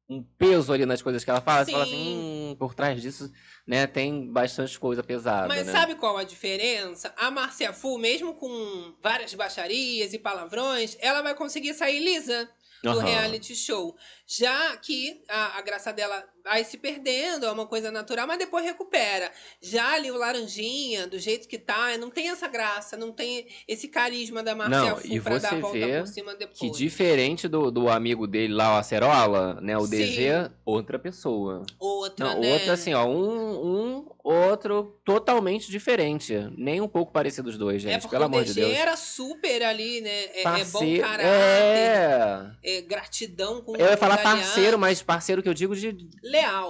um peso ali nas coisas que ela fala, você fala Sim. assim, hum, por trás disso, né, tem bastante coisa pesada, Mas né? sabe qual a diferença? A Márcia Fu, mesmo com várias baixarias e palavrões, ela vai conseguir sair lisa do Aham. reality show. Já que a, a graça dela vai se perdendo, é uma coisa natural, mas depois recupera. Já ali o Laranjinha, do jeito que tá, não tem essa graça, não tem esse carisma da Márcia Não, e pra você dar a volta vê por cima depois. Que diferente do, do amigo dele lá, o Acerola, né? O Sim. DG, outra pessoa. Outra, Não, né? outra assim, ó, um, um, outro totalmente diferente. Nem um pouco parecido os dois, é gente, porque pelo amor de Deus. era super ali, né? É, é bom caráter, É. é gratidão com Eu ia falar. Parceiro, mas parceiro que eu digo de Leal, né?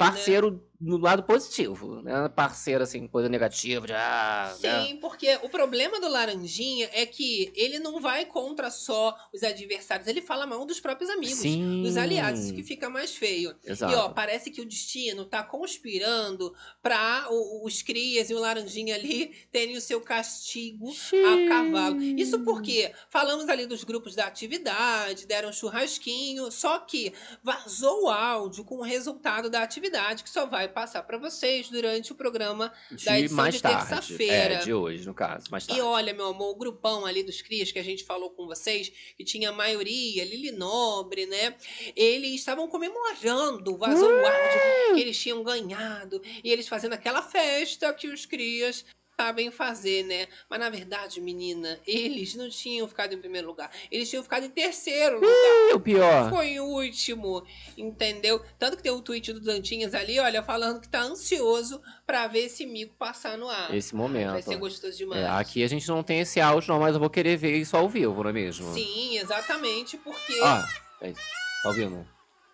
No lado positivo. Né? Parceiro, assim, coisa negativa, de ah, né? Sim, porque o problema do Laranjinha é que ele não vai contra só os adversários, ele fala mal dos próprios amigos, Sim. dos aliados, isso que fica mais feio. Exato. E ó, parece que o destino tá conspirando pra o- os crias e o Laranjinha ali terem o seu castigo a cavalo. Isso porque falamos ali dos grupos da atividade, deram um churrasquinho, só que vazou o áudio com o resultado da atividade, que só vai passar pra vocês durante o programa da de edição mais de terça-feira. É, de hoje, no caso, mais tarde. E olha, meu amor, o grupão ali dos Crias que a gente falou com vocês, que tinha a maioria, Lili Nobre, né? Eles estavam comemorando, o áudio que eles tinham ganhado. E eles fazendo aquela festa que os Crias sabem fazer, né? Mas na verdade, menina, eles não tinham ficado em primeiro lugar. Eles tinham ficado em terceiro lugar. O pior. Foi em último, entendeu? Tanto que tem o tweet do Dantinhas ali, olha, falando que tá ansioso pra ver esse mico passar no ar. Esse momento. Vai ser gostoso demais. É, aqui a gente não tem esse áudio, não, mas eu vou querer ver isso ao vivo, não é mesmo? Sim, exatamente, porque. Ah, é isso. Tá ouvindo?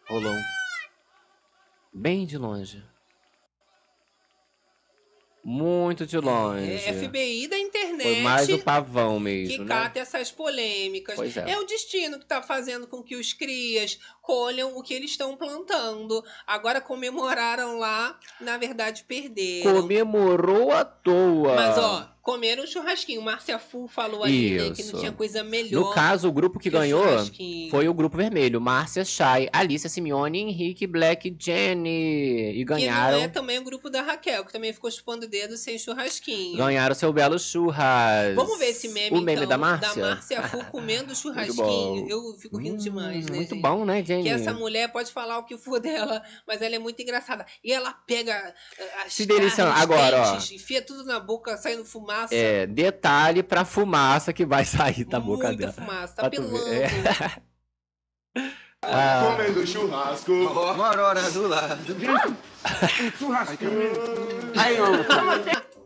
Rolou um. Bem de longe. Muito de longe. É FBI da internet. Foi mais o pavão que mesmo, né? cata essas polêmicas. Pois é. o destino que está fazendo com que os crias colham o que eles estão plantando. Agora comemoraram lá, na verdade perderam. Comemorou à toa. Mas ó, comeram um churrasquinho. Márcia Fu falou ali né, que não tinha coisa melhor. No caso, o grupo que que ganhou foi o grupo vermelho. Márcia Chay, Alicia Simeone, Henrique, Black, Jenny. E Que ganharam, não é também o grupo da Raquel, que também ficou chupando o dedo sem churrasquinho. ganharam seu belo churras. Vamos ver esse meme, O meme então, da Márcia? Márcia Fu comendo churrasquinho. Eu fico rindo demais, Hum, né, Muito gente? bom, né, Jenny? Que essa mulher pode falar o que for dela, mas ela é muito engraçada. E ela pega eh, as Se deliciando. Agora, ó. dentes, enfia tudo na boca, saindo fumaça. É, detalhe pra fumaça que vai sair da boca Muita dela. fumaça, tá pilando. É. Ah, Comendo churrasco. Bora, hora do lado. Aí, ó.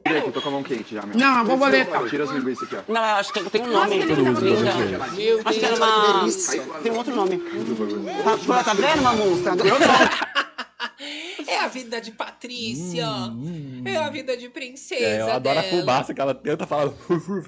Vem aqui, tô com a mão quente já, meu. Não, borboleta. Tira as linguiças aqui, ó. Não, acho que tem um nome. Meu Acho que era uma... Tem um outro nome. Tá, tá vendo, Mamusca? É a vida de Patrícia. É a vida de princesa. Hum, é, eu adoro a dela. fumaça que ela tenta falar.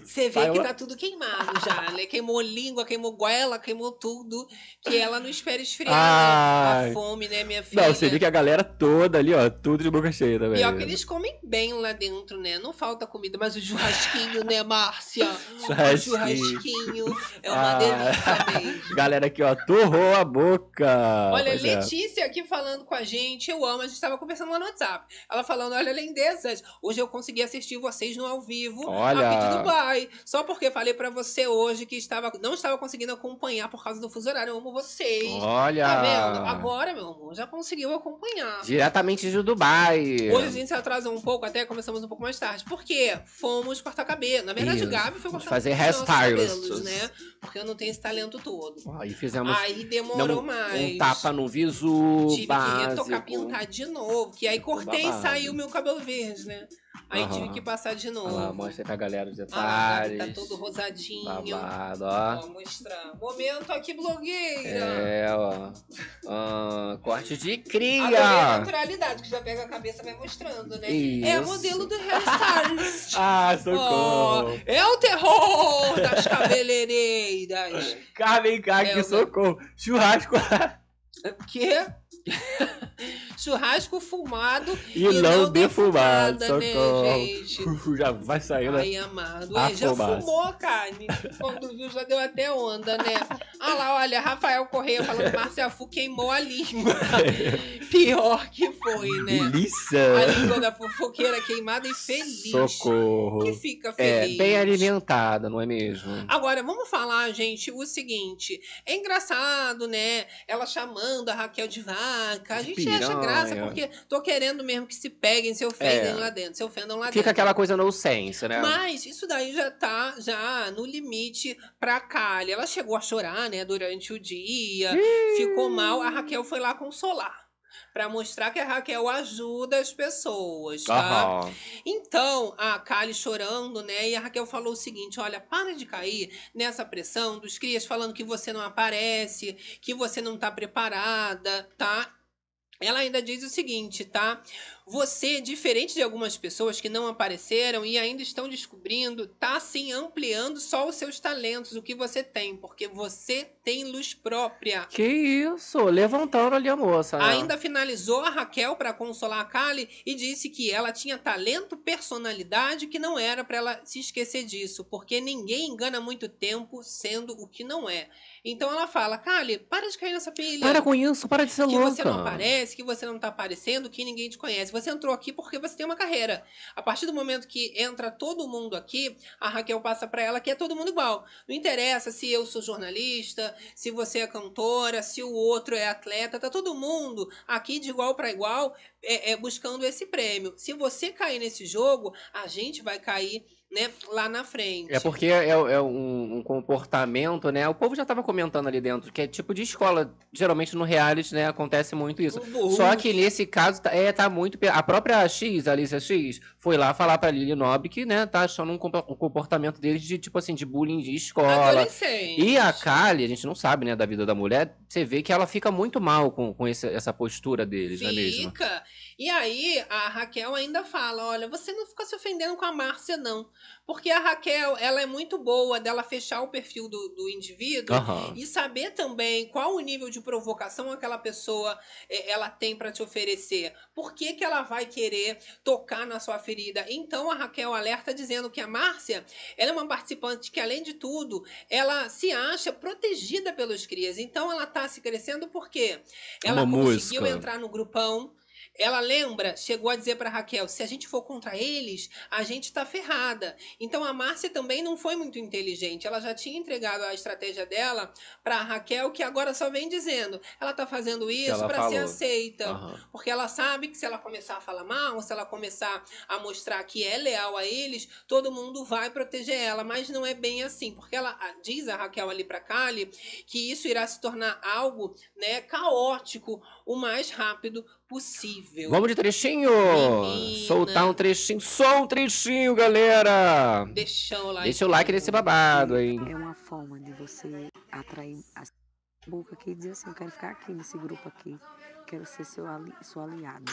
Você vê que lá. tá tudo queimado já, né? Queimou língua, queimou goela, queimou tudo. Que ela não espera esfriar, Ai. né? A fome, né, minha filha? Não, você vê que a galera toda ali, ó, tudo de boca cheia também. Pior que eles comem bem lá dentro, né? Não falta comida, mas o churrasquinho, né, Márcia? O Churrasquinho. churrasquinho é uma Ah. delícia mesmo. Galera aqui, ó, torrou a boca. Olha, é. Letícia aqui falando com a gente, eu amo, a gente tava conversando lá no WhatsApp. Ela falando, olha, lindezas, hoje eu consegui assistir vocês no ao vivo Olha. aqui de Dubai. Só porque falei pra você hoje que estava, não estava conseguindo acompanhar por causa do fuso horário. Eu amo vocês. Olha. Tá vendo? Agora, meu amor, já conseguiu acompanhar. Diretamente de Dubai. Hoje a gente se atrasou um pouco, até começamos um pouco mais tarde. Por quê? Fomos cortar cabelo. Na verdade, Isso. o Gabi foi cortar Fazer cabelos, né? Porque eu não tenho esse talento todo. Aí fizemos Aí demorou mais. um tapa no visu Tive básico. que retocar, pintar de novo. Que aí cortei e saiu meu cabelo verde, né? Aí Aham. tive que passar de novo. Olha lá, mostra aí pra galera os Ah, detalhes. tá todo rosadinho. Babado, ó. Vou mostrar. Momento aqui, blogueira. É, ó. Ah, corte de cria. A naturalidade, que já pega a cabeça e vai mostrando, né? É a Isso. modelo do hairstylist. Ah, socorro. é o terror das cabeleireiras. Vem cá, É, socorro. Churrasco Quê? Churrasco fumado e, não defumado. defumada, né, gente? Já vai saindo. Ai, amado. Ué, já Afobaço. fumou a carne. Quando viu, já deu até onda, né? Ah lá, olha, Rafael Correia falando Márcia Fu queimou a língua. Pior que foi, né? A Delícia. língua da fofoqueira queimada e feliz. Socorro. Que fica É, feliz. bem alimentada, não é mesmo? Agora, vamos falar, gente, o seguinte. É engraçado, né? Ela chamando a Raquel de A gente acha Piranha. graça, porque tô querendo mesmo que se peguem, se ofendem É. lá dentro, se ofendam lá Fica dentro. aquela coisa no sense, né? Mas isso daí já tá já no limite pra Kali. Ela chegou a chorar, né, durante o dia, ficou mal. A Raquel foi lá consolar. Pra mostrar que a Raquel ajuda as pessoas, tá? Aham. Então, a Kali chorando, né? E a Raquel falou o seguinte: olha, para de cair nessa pressão dos crias falando que você não aparece, que você não tá preparada, tá? Ela ainda diz o seguinte, tá? Você, diferente de algumas pessoas que não apareceram e ainda estão descobrindo, tá sim ampliando só os seus talentos, o que você tem, porque você tem luz própria. Que isso, levantando ali a moça. né? Ainda finalizou a Raquel para consolar a Kali e disse que ela tinha talento, personalidade, que não era para ela se esquecer disso, porque ninguém engana muito tempo sendo o que não é. Então ela fala, Kali, para de cair nessa pilha. Para com isso, para de ser que louca. você não aparece, que você não tá aparecendo, que ninguém te conhece. Você entrou aqui porque você tem uma carreira. A partir do momento que entra todo mundo aqui, a Raquel passa para ela que é todo mundo igual. Não interessa se eu sou jornalista, se você é cantora, se o outro é atleta, tá todo mundo aqui de igual para igual é, é, buscando esse prêmio. Se você cair nesse jogo, a gente vai cair né, lá na frente. É porque é, é um, um comportamento, né? O povo já tava comentando ali dentro, que é tipo de escola. Geralmente no reality, né, acontece muito isso. Uhum. Só que nesse caso, tá- é, tá muito. A própria X, a Alicia X, foi lá falar pra Lili Nobre que, né, tá achando um comportamento deles de, tipo assim, de bullying de escola. E a Kali, a gente não sabe, né, da vida da mulher, você vê que ela fica muito mal com, com esse- essa postura deles, não é mesmo? Fica. E aí a Raquel ainda fala: olha, você não fica se ofendendo com a Márcia, não. Porque a Raquel, ela é muito boa dela fechar o perfil do, do indivíduo Aham. e saber também qual o nível de provocação aquela pessoa eh, ela tem para te oferecer. Por que, que ela vai querer tocar na sua ferida? Então a Raquel alerta dizendo que a Márcia, ela é uma participante que além de tudo, ela se acha protegida pelos crias. Então ela tá se crescendo porque ela Uma conseguiu música. entrar no grupão. Ela lembra, chegou a dizer para Raquel: se a gente for contra eles, a gente tá ferrada. Então a Márcia também não foi muito inteligente. Ela já tinha entregado a estratégia dela para Raquel, que agora só vem dizendo: ela tá fazendo isso para ser aceita. Aham. Porque ela sabe que se ela começar a falar mal, se ela começar a mostrar que é leal a eles, todo mundo vai proteger ela. Mas não é bem assim, porque ela diz a Raquel ali para Kali que isso irá se tornar algo, né, caótico o mais rápido possível. Vamos de trechinho! Menina. Soltar um trechinho, só um trechinho, galera! Deixa o like. Deixa o like nesse babado, hein? É uma forma de você atrair a boca aqui e dizer assim, eu quero ficar aqui nesse grupo aqui, quero ser seu ali, sua aliada.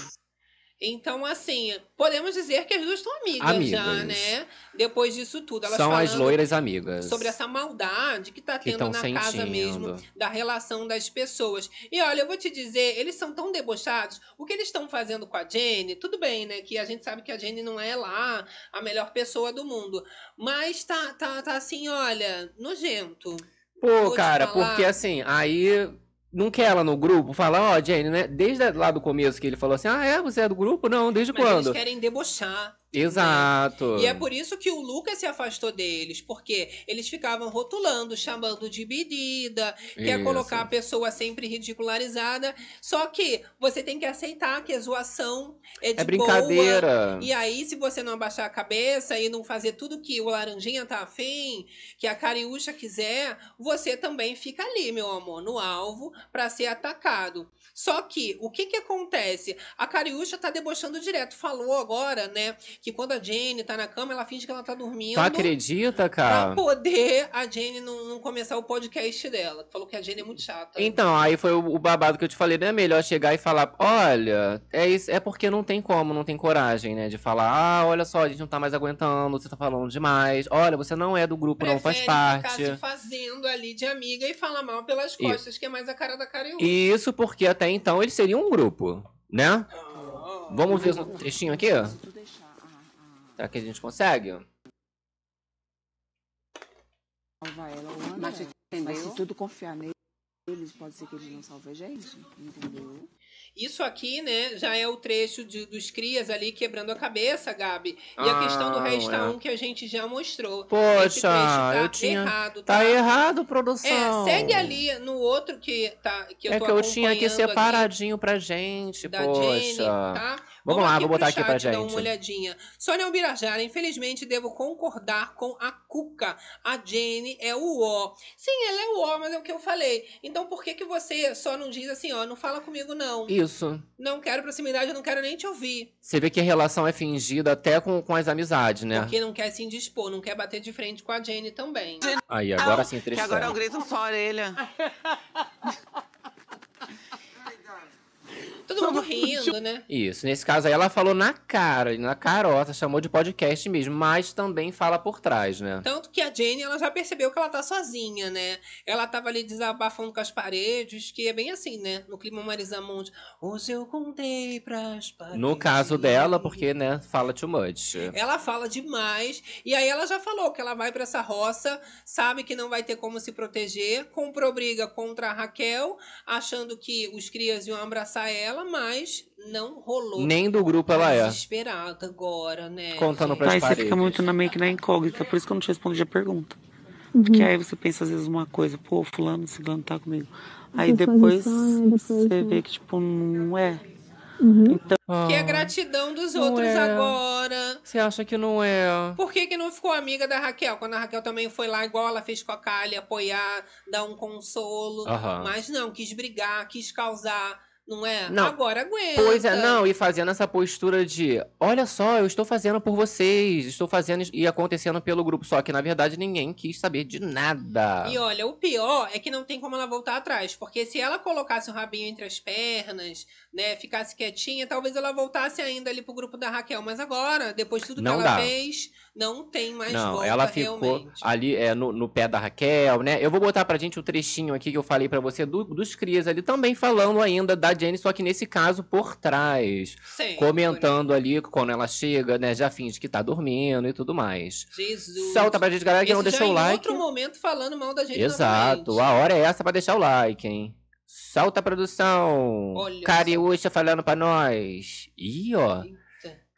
Então, assim, podemos dizer que as duas estão amigas, já, Amigas. né? Depois disso tudo. Elas São as loiras amigas. sobre essa maldade que tá Que tendo tão na casa sentindo. mesmo da relação das pessoas. E olha, eu vou te dizer, eles são tão debochados. O que eles estão fazendo com a Jenny, tudo bem, né? Que a gente sabe que a Jenny não é lá a melhor pessoa do mundo. Mas tá, tá, tá assim, olha, nojento. Pô, cara, porque assim, aí não quer ela no grupo, fala, ó, Jane, né? Desde lá do começo que ele falou assim, ah, é, você é do grupo? Não, desde Mas quando? eles querem debochar. Exato. E é por isso que o Lucas se afastou deles, porque eles ficavam rotulando, chamando de medida, quer Isso. colocar a pessoa sempre ridicularizada. Só que você tem que aceitar que a zoação é de É brincadeira. boa. E aí, se você não abaixar a cabeça e não fazer tudo que o Laranjinha tá afim, que a Cariúcha quiser, você também fica ali, meu amor, no alvo para ser atacado. Só que, o que que acontece? A Cariúcha tá debochando direto. Falou agora, né, que quando a Jane tá na cama, ela finge que ela tá dormindo. Tu acredita, Pra cara? poder a Jane não, não começar o podcast dela. Falou que a Jane é muito chata. Então, aí foi o, o babado que eu te falei, não é melhor chegar e falar, olha, é isso, é porque não tem como, não tem coragem, né, de falar, ah, olha só, a gente não tá mais aguentando, você tá falando demais, olha, você não é do grupo, não faz Prefere ficar parte. se fazendo ali de amiga e falar mal pelas E- costas, que é mais a cara da Cariúcha. Isso porque até então eles seriam um grupo, né? Vamos ver um trechinho aqui? Será que a gente consegue? salvar ela ou Mas se tudo confiar neles, pode ser que eles não salvem a gente, entendeu? Isso aqui, né, já é o trecho de- dos crias ali quebrando a cabeça, Gabi. E a Ah, questão do resta é. um que a gente já mostrou. Poxa, tá eu tinha. errado, Tá tá? errado, É, produção. segue ali no outro que, tá, que eu É tô que eu tinha aqui separadinho pra gente, da poxa. Jenny, tá? Vamos lá, vou botar aqui pra chat dar uma gente. olhadinha. Sônia Albirajara, infelizmente devo concordar com a Cuca. A Jenny é o ó. Sim, ela é o ó, mas é o que eu falei. Então por que que você só não diz assim, ó, não fala comigo não. Isso. Não quero proximidade, eu não quero nem te ouvir. Você vê que a relação é fingida até com, com as amizades, né? Porque não quer se indispor, não quer bater de frente com a Jenny também. Aí, agora sim, Que trecho agora eu grito sua orelha. Todo mundo rindo, né? Isso, nesse caso aí ela falou na cara, na carota, chamou de podcast mesmo, mas também fala por trás, né? Tanto que a Jane, ela já percebeu que ela tá sozinha, né? Ela tava ali desabafando com as paredes, que é bem assim, né? No clima Marisa Monte. Hoje eu contei pras paredes. No caso dela, porque, né, fala too much. Ela fala demais. E aí ela já falou que ela vai pra essa roça, sabe que não vai ter como se proteger, comprou briga contra a Raquel, achando que os crias iam abraçar ela, mas não rolou. Nem do grupo ela é. Desesperada agora, né? Contando pras Aí você fica muito na meio que na incógnita, por isso que eu não te respondi a pergunta. Uhum. Porque aí você pensa às vezes uma coisa, pô, fulano, ciclano tá comigo. Aí Depois depois você vê que, tipo, não é. Uhum. Então, Que é gratidão dos Não outros é. agora. Você acha que não é? Por que, que não ficou amiga da Raquel? Quando a Raquel também foi lá, igual ela fez com a Kali, apoiar, dar um consolo. Aham. Mas não, quis brigar, quis causar, não é? Não. Agora aguenta. Pois é, não, e fazendo essa postura de, olha só, eu estou fazendo por vocês, estou fazendo e acontecendo pelo grupo, só que na verdade ninguém quis saber de nada. E olha, o pior é que não tem como ela voltar atrás, porque se ela colocasse o rabinho entre as pernas, né, ficasse quietinha, talvez ela voltasse ainda ali pro grupo da Raquel. Mas agora, depois de tudo Não que ela dá. fez, não tem mais Não, volta ela ficou realmente. ali é, no, no pé da Raquel, né? Eu vou botar pra gente o trechinho aqui que eu falei pra você do- dos crias ali, também falando ainda da Jenny, só que nesse caso por trás. Sempre. Comentando ali quando ela chega, né? Já finge que tá dormindo e tudo mais. Jesus. Solta pra gente, galera, que não Esse já deixou o like. outro momento falando mal da gente Exato, novamente. a hora é essa pra deixar o like, hein? Solta a produção. Olha Cariúcha falando pra nós. Ih, ó.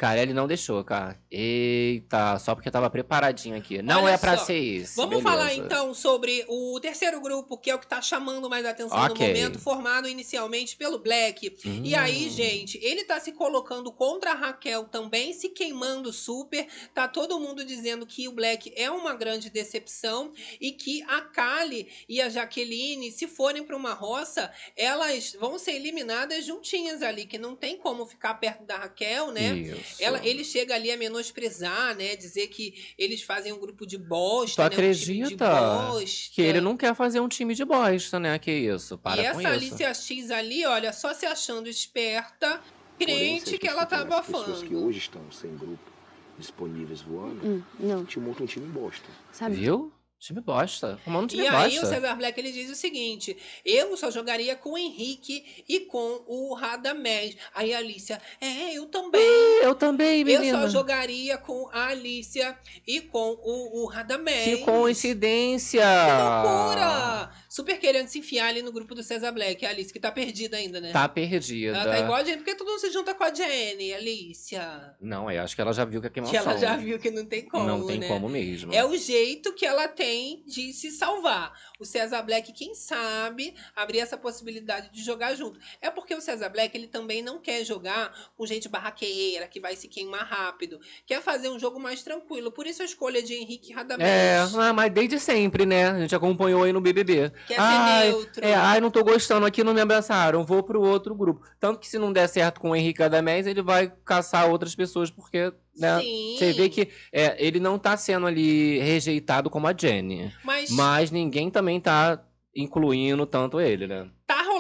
Eita. Carelli não deixou, cara. Eita, só porque tava preparadinho aqui. Não Olha é pra só, ser isso. Vamos beleza. falar então sobre o terceiro grupo, que é o que tá chamando mais atenção Ok. no momento, formado inicialmente pelo Black. E Hum. aí, gente, ele tá se colocando contra a Raquel também, se queimando super. Tá todo mundo dizendo que o Black é uma grande decepção e que a Kali e a Jaqueline, se forem pra uma roça, elas vão ser eliminadas juntinhas ali, que não tem como ficar perto da Raquel, né? Isso. Ela, ele chega ali a menosprezar, né? Dizer que eles fazem um grupo de bosta, Tu né? Um time de acredita bosta. Que ele não quer fazer um time de bosta, né? Que isso, para e com essa. Alicia X ali, olha, só se achando esperta, crente que ela tá as pessoas que abafando. hoje estão sem grupo disponíveis voando, Hum, não. te monta um time bosta. Sabe? Viu? Time bosta. Arrumando um time E aí o bosta. Cesar Black ele diz o seguinte: eu só jogaria com o Henrique e com o Radamés. Aí a Alicia, é, eu também. Eu também, Eu menina. só jogaria com a Alicia e com o, o Radamés. Que coincidência! Que loucura! Super querendo se enfiar ali no grupo do Cesar Black. A Alice, que tá perdida ainda, né? Tá perdida. Ela tá igual a Jenny. Por que todo mundo se junta com a Jenny, Alicia? Não, eu acho que ela já viu que é Que queimação. ela já viu que não tem como, Não tem né? como mesmo. É o jeito que ela tem de se salvar. O Cesar Black, quem sabe, abrir essa possibilidade de jogar junto. É porque o Cesar Black, ele também não quer jogar com gente barraqueira, que vai se queimar rápido. Quer fazer um jogo mais tranquilo. Por isso a escolha de Henrique Radamés. É, ah, mas desde sempre, né? A gente acompanhou aí no BBB. Quer ser ai, neutro. É, ai, não tô gostando aqui, não me abraçaram, vou pro outro grupo. Tanto que se não der certo com o Henrique Adamés, ele vai caçar outras pessoas, porque, né? Sim. Você vê que é, ele não tá sendo ali rejeitado como a Jenny. Mas, Mas ninguém também tá incluindo tanto ele, né?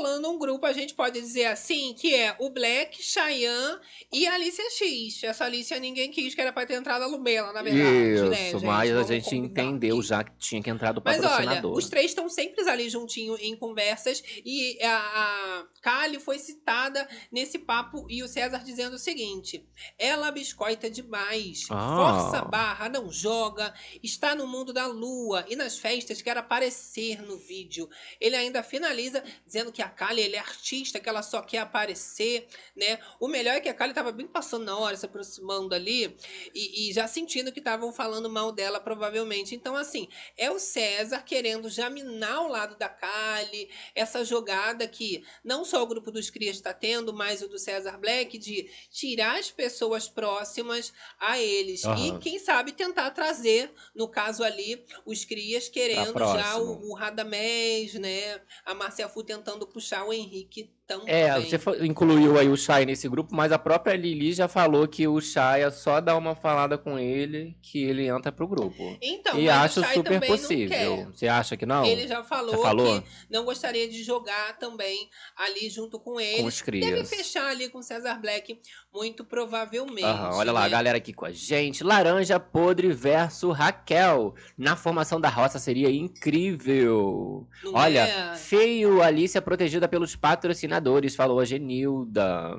Rolando um grupo, a gente pode dizer assim, que é o Black, Cheyenne e a Alicia X. Essa Alicia ninguém quis, que era pra ter entrado a Lumela, na verdade. Isso, né, gente? mas a gente combinar entendeu já que tinha que entrar do Mas olha, patrocinador. os três estão sempre ali juntinho em conversas e a, a Kali foi citada nesse papo e o César dizendo o seguinte: ela biscoita demais, Ah. força a barra, não joga, está no mundo da lua e nas festas quer aparecer no vídeo. Ele ainda finaliza dizendo que a Kali ele é artista, que ela só quer aparecer, né? O melhor é que a Kali tava bem passando na hora, se aproximando ali e, e já sentindo que estavam falando mal dela, provavelmente. Então, assim, é o César querendo já minar o lado da Kali, essa jogada que não só o grupo dos Crias está tendo, mas o do César Black, de tirar as pessoas próximas a eles. Aham. E, quem sabe, tentar trazer, no caso ali, os Crias querendo já o, o Radamés, né? A Márcia Fu tentando puxar o Henrique também. É, você fa- incluiu aí o Shai nesse grupo, mas a própria Lili já falou que o Shai é só dar uma falada com ele que ele entra pro grupo. Então, e o acho super possível. Você acha que não? Ele já falou, falou? que não gostaria de jogar também ali junto com ele. os crias. Deve fechar ali com Cesar Black, muito provavelmente. Aham, olha lá, a né? galera aqui com a gente. Laranja Podre versus Raquel. Na formação da roça seria incrível. Não olha, é? feio Alicia protegida pelos patrocinadores, falou a Genilda.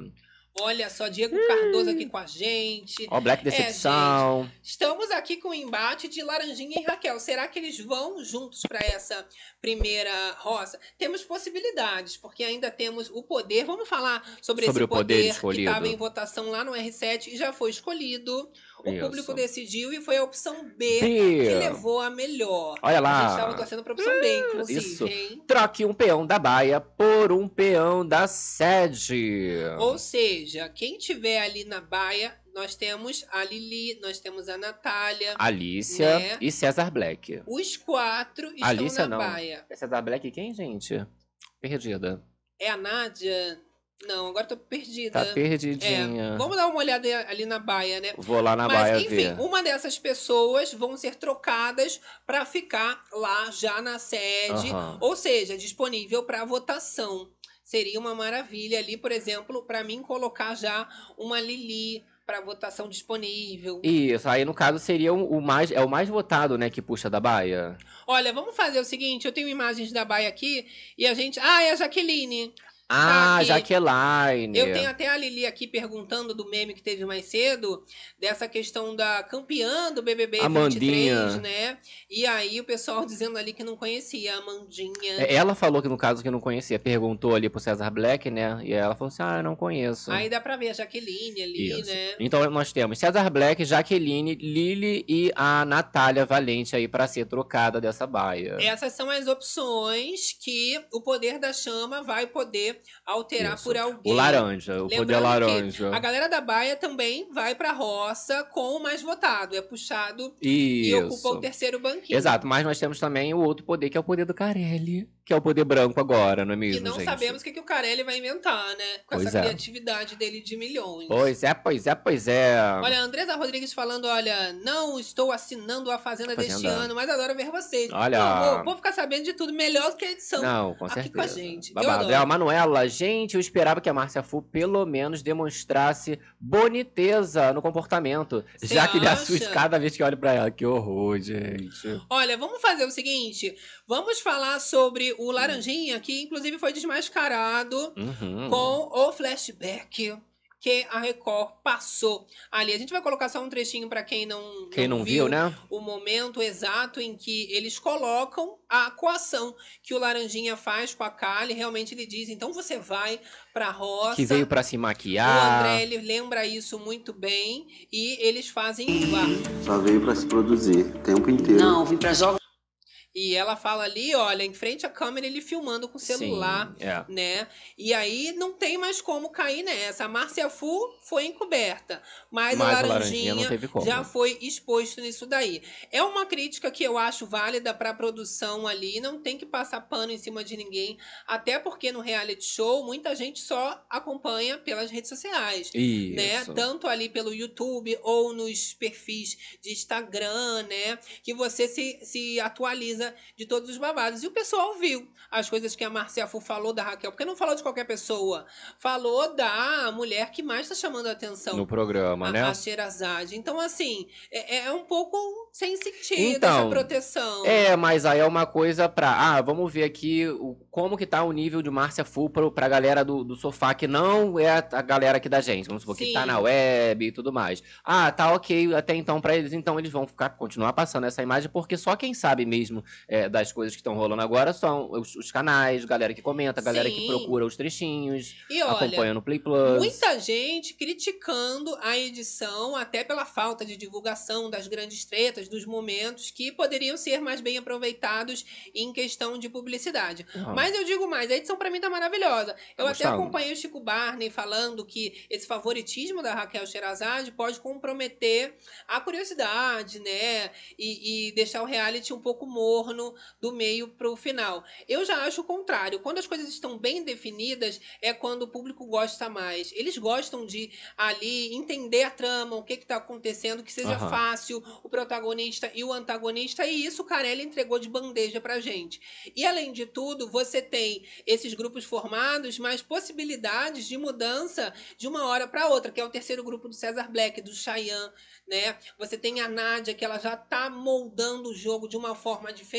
Olha só, Diego Cardoso aqui com a gente. Ó, Black É, Decepção. gente, estamos aqui com o embate de Laranjinha e Raquel. Será que eles vão juntos para essa primeira roça? Temos possibilidades, porque ainda temos o poder. Vamos falar sobre, Sobre esse o poder poder, que estava em votação lá no R7 e já foi escolhido. O Isso. público decidiu e foi a opção B, B. que levou a melhor. Olha A lá. gente estava torcendo para a opção B, inclusive, Isso. hein? Troque um peão da baia por um peão da sede. Ou seja, quem tiver ali na baia, nós temos a Lili, nós temos a Natália. Alícia né? e César Black. Os quatro estão Alícia na não. baia. É César Black quem, gente? Perdida. É a Nádia? Não, agora tô perdida. Tá perdidinha. É, vamos dar uma olhada ali na baia, né? Vou lá na Mas, baia enfim, ver. uma dessas pessoas vão ser trocadas para ficar lá já na sede, Aham. ou seja, disponível para votação. Seria uma maravilha ali, por exemplo, para mim colocar já uma Lili para votação disponível. Isso, aí no caso seria o o mais, é o mais votado, né, que puxa da baia. Olha, vamos fazer o seguinte, eu tenho imagens da baia aqui e a gente, ah, é a Jaqueline. Ah, aqui. Jaqueline. Eu tenho até a Lili aqui perguntando do meme que teve mais cedo, dessa questão da campeã do BBB Amandinha. 23, né? E aí o pessoal dizendo ali que não conhecia a Amandinha. É, Ela falou que no caso que não conhecia, perguntou ali pro César Black, né? E ela falou assim: "Ah, eu não conheço". Aí dá pra ver a Jaqueline ali, Isso. né? Então nós temos César Black, Jaqueline, Lili e a Natália Valente aí pra ser trocada dessa baia. Essas são as opções que o poder da chama vai poder alterar Isso. por alguém. O laranja, o poder Lembrando laranja. A galera da Baia também vai pra roça com o mais votado. É puxado Isso. e ocupa o terceiro banquinho. Exato, mas nós temos também o outro poder, que é o poder do Carelli, que é o poder branco agora, não é mesmo, E não gente? sabemos o que, que o Carelli vai inventar, né? Com Pois essa é. criatividade dele de milhões. Pois é, pois é, pois é. Olha, a Andresa Rodrigues falando, olha, não estou assinando a Fazenda, deste Fazenda. ano, mas adoro ver vocês. Olha. Amor, vou ficar sabendo de tudo, melhor do que a edição. Não, com aqui certeza. com a gente. Babado. É, a Manuela, gente, eu esperava que a Márcia Fu pelo menos demonstrasse boniteza no comportamento. Você já que me assusta cada vez que olho pra ela. Que horror, gente. Olha, vamos fazer o seguinte, vamos falar sobre o Laranjinha, que inclusive foi desmascarado Uhum. com o flashback que a Record passou ali. A gente vai colocar só um trechinho para quem não, Quem não viu, né? o momento exato em que eles colocam a coação que o Laranjinha faz com a Kali. Realmente ele diz, então você vai pra roça. Que veio pra se O maquiar. André, ele lembra isso muito bem e eles fazem igual. Só veio pra se produzir o tempo inteiro. Não, vim pra jogar. E ela fala ali, olha, em frente à câmera, ele filmando com o celular, Sim, é. né? E aí não tem mais como cair nessa. A Márcia Fu foi encoberta, mas, Mas a Laranjinha, Laranjinha já foi exposto nisso daí. É uma crítica que eu acho válida pra produção ali, não tem que passar pano em cima de ninguém, até porque no reality show muita gente só acompanha pelas redes sociais. Isso. Né? Tanto ali pelo YouTube ou nos perfis de Instagram, né? Que você se, se atualiza de todos os babados. E o pessoal viu as coisas que a Marcia Fu falou da Raquel, porque não falou de qualquer pessoa. Falou da mulher que mais está chamando a atenção. No programa, a, né? a Sherazade. Então, assim, é, é um pouco sem sentido Então, essa proteção. É, mas aí é uma coisa pra. Ah, vamos ver aqui o, como que tá o nível de Márcia Fu pro, pra galera do, do sofá, que não é a, a galera aqui da gente. Vamos supor que Sim. tá na web e tudo mais. Ah, tá ok até então pra eles, então eles vão ficar, continuar passando essa imagem, porque só quem sabe mesmo é, das coisas que estão rolando agora são os, os canais, galera que comenta, galera que Sim. procura os trechinhos, E olha, acompanha no Play Plus. Muita gente criticando a edição, até pela falta de divulgação das grandes tretas, dos momentos que poderiam ser mais bem aproveitados em questão de publicidade. Ah. Mas eu digo mais, a edição pra mim tá maravilhosa. Eu Tá até acompanhei o Chico Barney falando que esse favoritismo da Raquel Sherazade pode comprometer a curiosidade, né? E, e deixar o reality um pouco morno. Torno do meio pro final. Eu já acho o contrário. Quando as coisas estão bem definidas, é quando o público gosta mais. Eles gostam de ali entender a trama, o que que tá acontecendo, que seja Aham. fácil o protagonista e o antagonista, e isso o Carelli entregou de bandeja pra gente. E além de tudo, você tem esses grupos formados, mas possibilidades de mudança de uma hora para outra, que é o terceiro grupo do César Black, do Chayanne, né? Você tem a Nádia, que ela já tá moldando o jogo de uma forma diferente,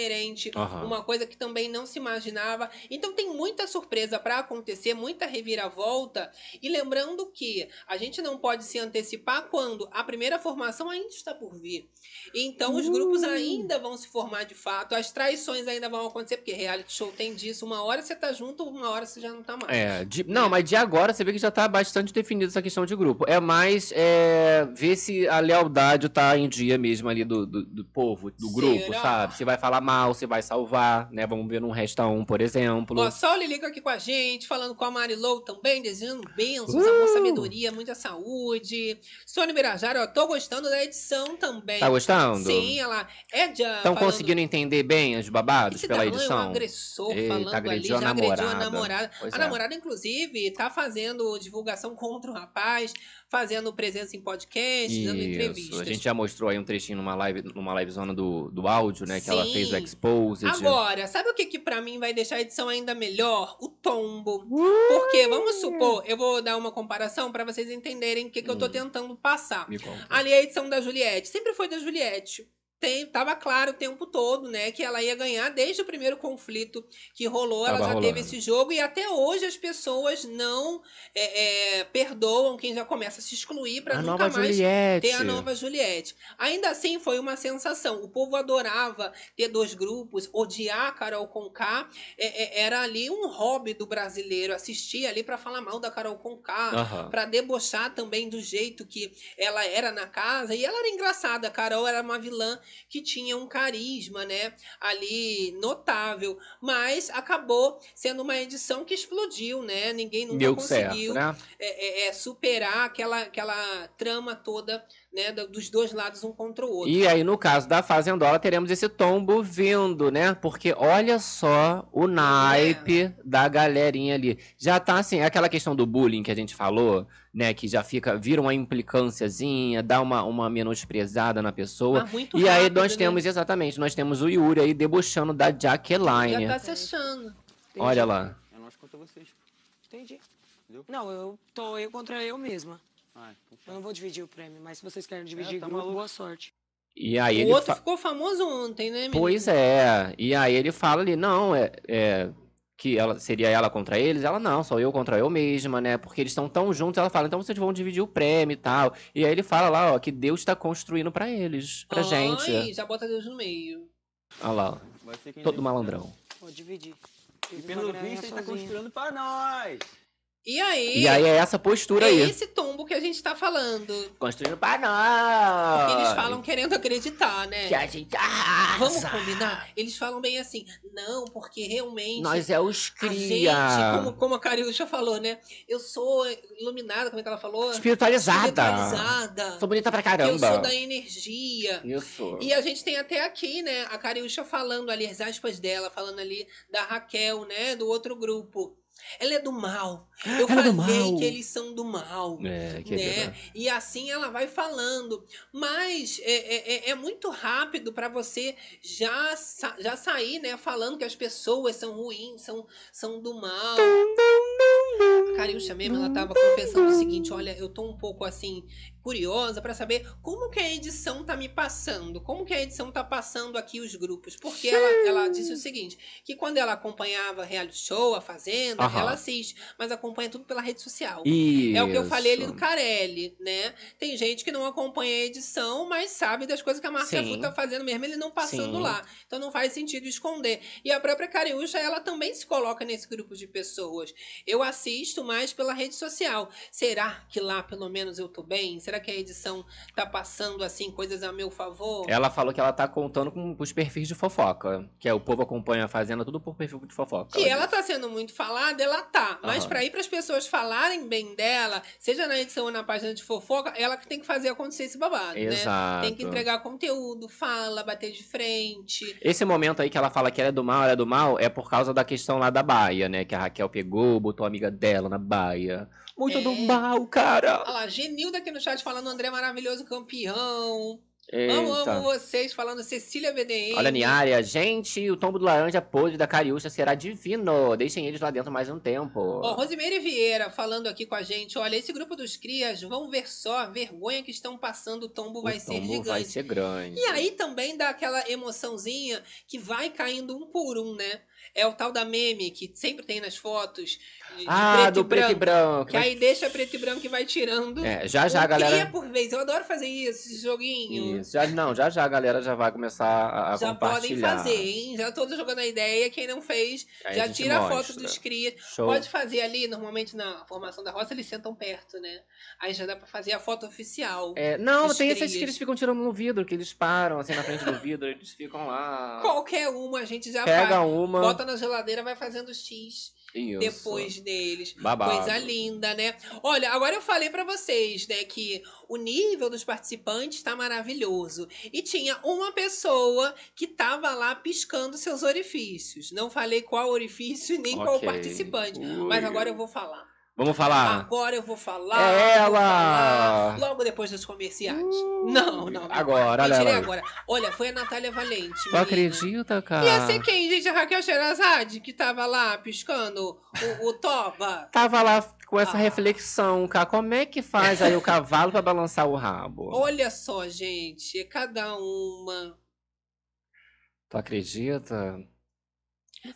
Aham. uma coisa que também não se imaginava. Então tem muita surpresa para acontecer, muita reviravolta. E lembrando que a gente não pode se antecipar quando a primeira formação ainda está por vir. Então os grupos ainda vão se formar de fato, as traições ainda vão acontecer, porque reality show tem disso. Uma hora você tá junto, uma hora você já não tá mais. É, de- não, mas de agora você vê que já tá bastante definida essa questão de grupo. É mais é, ver se a lealdade tá em dia mesmo ali do, do, do povo, do grupo, Será? sabe? Se vai falar mal, se vai salvar, né? Vamos ver num Resta 1, por exemplo. Ó, só o Lilico aqui com a gente, falando com a Marilou também, desejando bênçãos, amor, sabedoria, muita saúde. Sônia Birajara, ó, tô gostando da edição também. Tá gostando? Sim, ela é de. Estão falando- conseguindo entender bem os babados Esse pela edição? um agressor Eita, falando ali, agrediu já a agrediu a namorada. namorada. Pois a é. namorada, inclusive, tá fazendo divulgação contra o rapaz, fazendo presença em podcast, dando Isso, entrevistas. a gente já mostrou aí um trechinho numa live, numa livezona do, do áudio, né? Que ela Sim. fez o Exposed. Agora, sabe o que que pra mim vai deixar a edição ainda melhor? O tombo. Uh! Porque, vamos supor, eu vou dar uma comparação pra vocês entenderem o que, que eu tô tentando passar. Hum. Me conta. Ali a edição da Juliette. Sempre foi da Juliette. Tem, tava claro o tempo todo, né, que ela ia ganhar desde o primeiro conflito que rolou. Ela Tava já rolando. teve esse jogo e até hoje as pessoas não é, é, perdoam quem já começa a se excluir pra A nunca mais Juliette. ter a nova Juliette. Ainda assim, foi uma sensação. O povo adorava ter dois grupos, odiar a Carol Conká. É, é, era ali um hobby do brasileiro, assistir ali pra falar mal da Carol Conká, Aham. pra debochar também do jeito que ela era na casa. E ela era engraçada. A Carol era uma vilã que tinha um carisma, né? Ali notável. Mas acabou sendo uma edição que explodiu, né? Ninguém nunca Deu certo, conseguiu né? é, é, é, superar aquela, aquela trama toda, né? do- Dos dois lados, um contra o outro. E aí, no caso da Fazendola, teremos esse tombo vindo, né? Porque olha só o naipe da galerinha ali. Já tá assim, é aquela questão do bullying que a gente falou, né? Que já fica, vira uma implicânciazinha, dá uma, uma menosprezada na pessoa. Mas muito e aí rápido, nós né? temos, exatamente, nós temos o Yuri aí debochando da Jaqueline. Já tá se achando. Olha lá. É nós contra vocês. Entendi. Não, eu tô eu contra eu mesma. Eu não vou dividir o prêmio, mas se vocês querem dividir tá grupo, boa sorte. E aí o ele outro fa- ficou famoso ontem, né, menino? Pois é. E aí ele fala ali, não, é, é que ela seria ela contra eles. Ela não, sou eu contra eu mesma, né? Porque eles estão tão juntos. Ela fala, então vocês vão dividir o prêmio e tal. E aí ele fala lá, ó, que Deus está construindo pra eles, pra Ai, gente. já bota Deus no meio. Olha lá, ó. Vai ser quem todo decide. malandrão. Pode dividir. E pelo visto, ele tá construindo pra nós. E aí? E aí é essa postura é aí. esse tombo que a gente tá falando. Construindo pra nós. Eles falam querendo acreditar, né? Que a gente arrasa. Vamos combinar? Eles falam bem assim, não, porque realmente. Nós é os A gente, cria. como, como a Cariúcha falou, né? Eu sou iluminada, como é que ela falou? Espiritualizada. Espiritualizada. Sou bonita pra Eu sou caramba. da energia. Isso. E a gente tem até aqui, né, a Cariúcha falando ali, as aspas dela, falando ali da Raquel, né, do outro grupo. Ela é do mal. Eu Ela é falei mal. que eles são do mal. É, que né? E assim ela vai falando. Mas é, é, é- é muito rápido para você já, sa- já sair, né? Falando que as pessoas são ruins, são, são do mal. A Cariúcha mesmo, ela tava confessando o seguinte: olha, eu tô um pouco assim, curiosa para saber como que a edição tá me passando, como que a edição tá passando aqui os grupos. Porque ela, ela disse o seguinte: que quando ela acompanhava reality show, a Fazenda, Aham. ela assiste, mas acompanha tudo pela rede social. É o que eu falei ali do Isso. Carelli, né? Tem gente que não acompanha a edição, mas sabe das coisas que a Sim. Fu tá fazendo mesmo, ele não passando Sim. lá. Então não faz sentido esconder. E a própria Cariúcha, ela também se coloca nesse grupo de pessoas. Eu assisto mais pela rede social. Será que lá pelo menos eu tô bem? Será Será que a edição tá passando assim coisas a meu favor? Ela falou que ela tá contando com os perfis de fofoca. Que é o povo acompanha a Fazenda tudo por perfil de fofoca. Que ela tá sendo muito falada, ela tá. Mas pra ir pras pessoas falarem bem dela, seja na edição ou na página de fofoca, ela que tem que fazer acontecer esse babado, né? Exato. Tem que entregar conteúdo, fala, bater de frente. Esse momento aí que ela fala que ela é do mal, ela é do mal, é por causa da questão lá da baia, né? Que a Raquel pegou, botou a amiga dela na baia. Muito do mal, cara. Olha lá, Genilda aqui no chat falando André maravilhoso campeão. Amo, amo Eita. vocês, falando Cecília VDM. Olha, Niária, gente, o tombo do laranja podre da Cariúcha será divino. Deixem eles lá dentro mais um tempo. Ó, Rosimeire Vieira falando aqui com a gente. Olha, esse grupo dos crias, vão ver só a vergonha que estão passando. O tombo vai o ser tombo gigante. vai ser grande. E aí também dá aquela emoçãozinha que vai caindo um por um, né? É o tal da meme que sempre tem nas fotos. Ah, preto, do e preto e branco. Que aí deixa preto e branco e vai tirando. É, já já um a galera- cria por vez. Eu adoro fazer isso, esse joguinho. Isso, já, não, já já a galera já vai começar a, a Já podem compartilhar. fazer, hein? Já tô jogando a ideia. Quem não fez, Aí a já gente tira a foto mostra. dos crias. Show. Pode fazer ali, normalmente na formação da roça, eles sentam perto, né? Aí já dá pra fazer a foto oficial. É, não, tem esses que crias. eles ficam tirando no vidro, que eles param assim na frente do vidro, eles ficam lá. Qualquer uma a gente já Pega faz. uma. Bota na geladeira, vai fazendo X. Isso. Depois deles. Babado. Coisa linda, né? Olha, agora eu falei pra vocês, né, que o nível dos participantes tá maravilhoso. E tinha uma pessoa que tava lá piscando seus orifícios. Não falei qual orifício nem qual Ok. participante. Ui. Mas agora eu vou falar. Vamos falar. Agora eu vou falar. É ela! falar logo depois dos comerciais. não, não, não. Agora, olha ela. agora. Olha, foi a Natália Valente. Tu menina. acredita, cara? Ia ser quem, gente? A Raquel Sherazade, que tava lá piscando o, o Toba. Tava lá com Ah. essa reflexão, cara. Como é que faz aí o cavalo pra balançar o rabo? Olha só, gente, é cada uma. Tu acredita?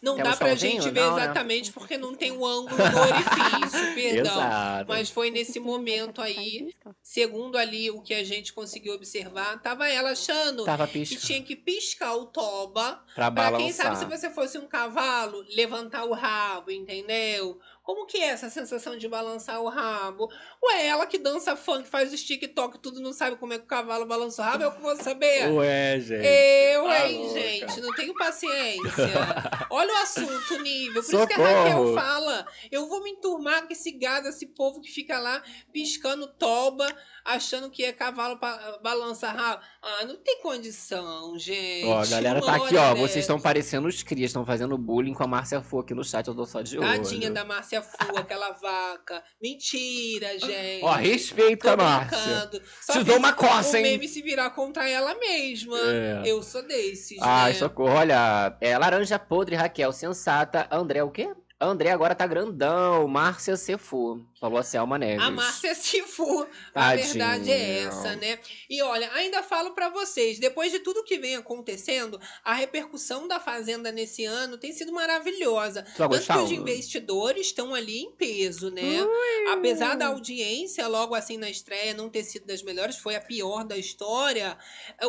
Não Tem dá um pra gente ver Não, né? exatamente porque não tem o ângulo do orifício, perdão. Exato. Mas foi nesse momento aí, segundo ali o que a gente conseguiu observar, tava ela achando Tava que piscando. tinha que piscar o toba Pra pra quem sabe se você fosse um cavalo, levantar o rabo, entendeu? Como que é essa sensação de balançar o rabo? Ué, ela que dança funk, faz os TikTok, tudo não sabe como é que o cavalo balança o rabo, eu que vou saber. Ué, gente. Eu, Tá hein, louca. gente, não tenho paciência. Olha o assunto, o nível. Por isso que a Socorro. Raquel fala. Eu vou me enturmar com esse gado, esse povo que fica lá piscando toba, achando que é cavalo pra balançar rabo. Ah, não tem condição, gente. Ó, a galera tá aqui, ó. Vocês estão parecendo os crias, estão fazendo bullying com a Márcia Fu aqui no chat, eu tô só de olho. Tadinha da Márcia Fu, aquela vaca. Mentira, gente. Ó, respeito Tô a Márcia. fiz dou uma coça, o hein? meme se virar contra ela mesma. É. Eu sou desses, Ai, né? socorro. Olha, é laranja podre, Raquel, sensata. André, o quê? André agora tá grandão. Márcia Cefu. Falou a Selma Neves. A Márcia Sifu. A Tadinho. verdade é essa, né? E olha, ainda falo pra vocês, depois de tudo que vem acontecendo, a repercussão da Fazenda nesse ano tem sido maravilhosa. Tanto que os investidores estão ali em peso, né? Apesar da audiência, logo assim na estreia, não ter sido das melhores, foi a pior da história.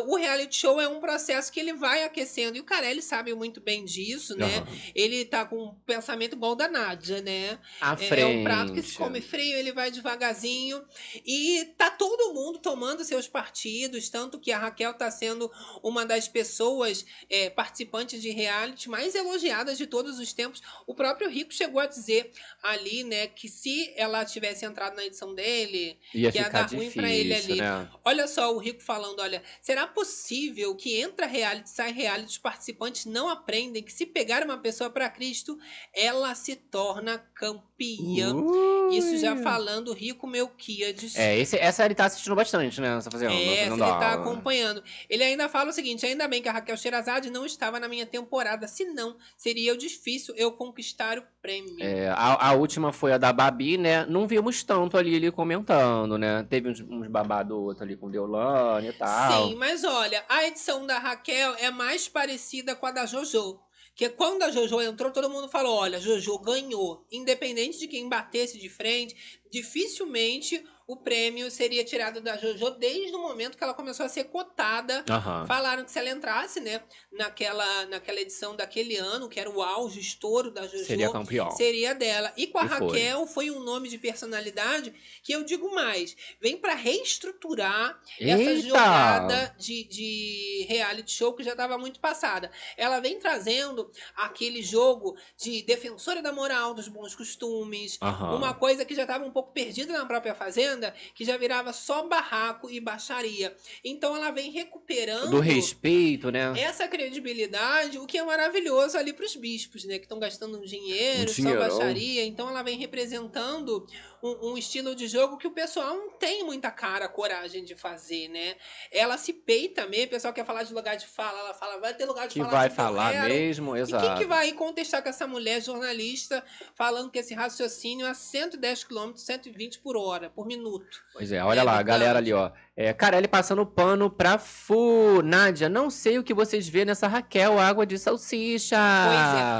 O reality show é um processo que ele vai aquecendo. E o Carelli sabe muito bem disso, né? Aham. Ele tá com um pensamento igual da Nádia, né? À É, é um prato que se come frio, ele vai devagarzinho. E tá todo mundo tomando seus partidos, tanto que a Raquel tá sendo uma das pessoas é, participantes de reality mais elogiadas de todos os tempos. O próprio Rico chegou a dizer ali, né, que se ela tivesse entrado na edição dele, Ia que ia ficar dar ruim pra ele ali. né? Olha só o Rico falando, olha, será possível que entra reality, sai reality, os participantes não aprendem que se pegar uma pessoa pra Cristo, ela se torna campeã. Isso já falando Rico Melquiades. É, esse, essa ele tá assistindo bastante, né? Essa fazendo, É, fazendo ele tá aula. acompanhando. Ele ainda fala o seguinte: ainda bem que a Raquel Sherazade não estava na minha temporada, senão seria difícil eu conquistar o prêmio. É, a, a última foi a da Babi, né? Não vimos tanto ali ele comentando, né? Teve uns, uns babado outro ali com Deolane e tal. Sim, mas olha, a edição da Raquel é mais parecida com a da JoJo. Que quando a JoJo entrou, todo mundo falou: olha, JoJo ganhou. Independente de quem batesse de frente, dificilmente o prêmio seria tirado da JoJo desde o momento que ela começou a ser cotada. Aham. Falaram que se ela entrasse, né, naquela, naquela edição daquele ano, que era o auge, o estouro da JoJo, Seria campeão. seria dela. E com a E foi. Raquel foi um nome de personalidade que eu digo mais, vem pra reestruturar essa Eita! jogada de, de reality show que já estava muito passada. Ela vem trazendo aquele jogo de defensora da moral, dos bons costumes, Aham. uma coisa que já estava um pouco perdida na própria Fazenda, que já virava só barraco e baixaria. Então ela vem recuperando Do respeito, né? essa credibilidade, o que é maravilhoso ali para os bispos, né? Que estão gastando um dinheiro, Um só baixaria. Então ela vem representando um, um estilo de jogo que o pessoal não tem muita cara, coragem de fazer, né? Ela se peita mesmo, o pessoal quer falar de lugar de fala, ela fala, vai ter lugar de Que falar vai que eu falar quero. mesmo, E quem que exato. vai contestar com essa mulher jornalista falando que esse raciocínio é a 110 km, 120 por hora, por minuto? Pois é, olha É lá, a galera ali, ó. É, Carelli passando pano pra Fu. Nádia, não sei o que vocês vê nessa Raquel, água de salsicha.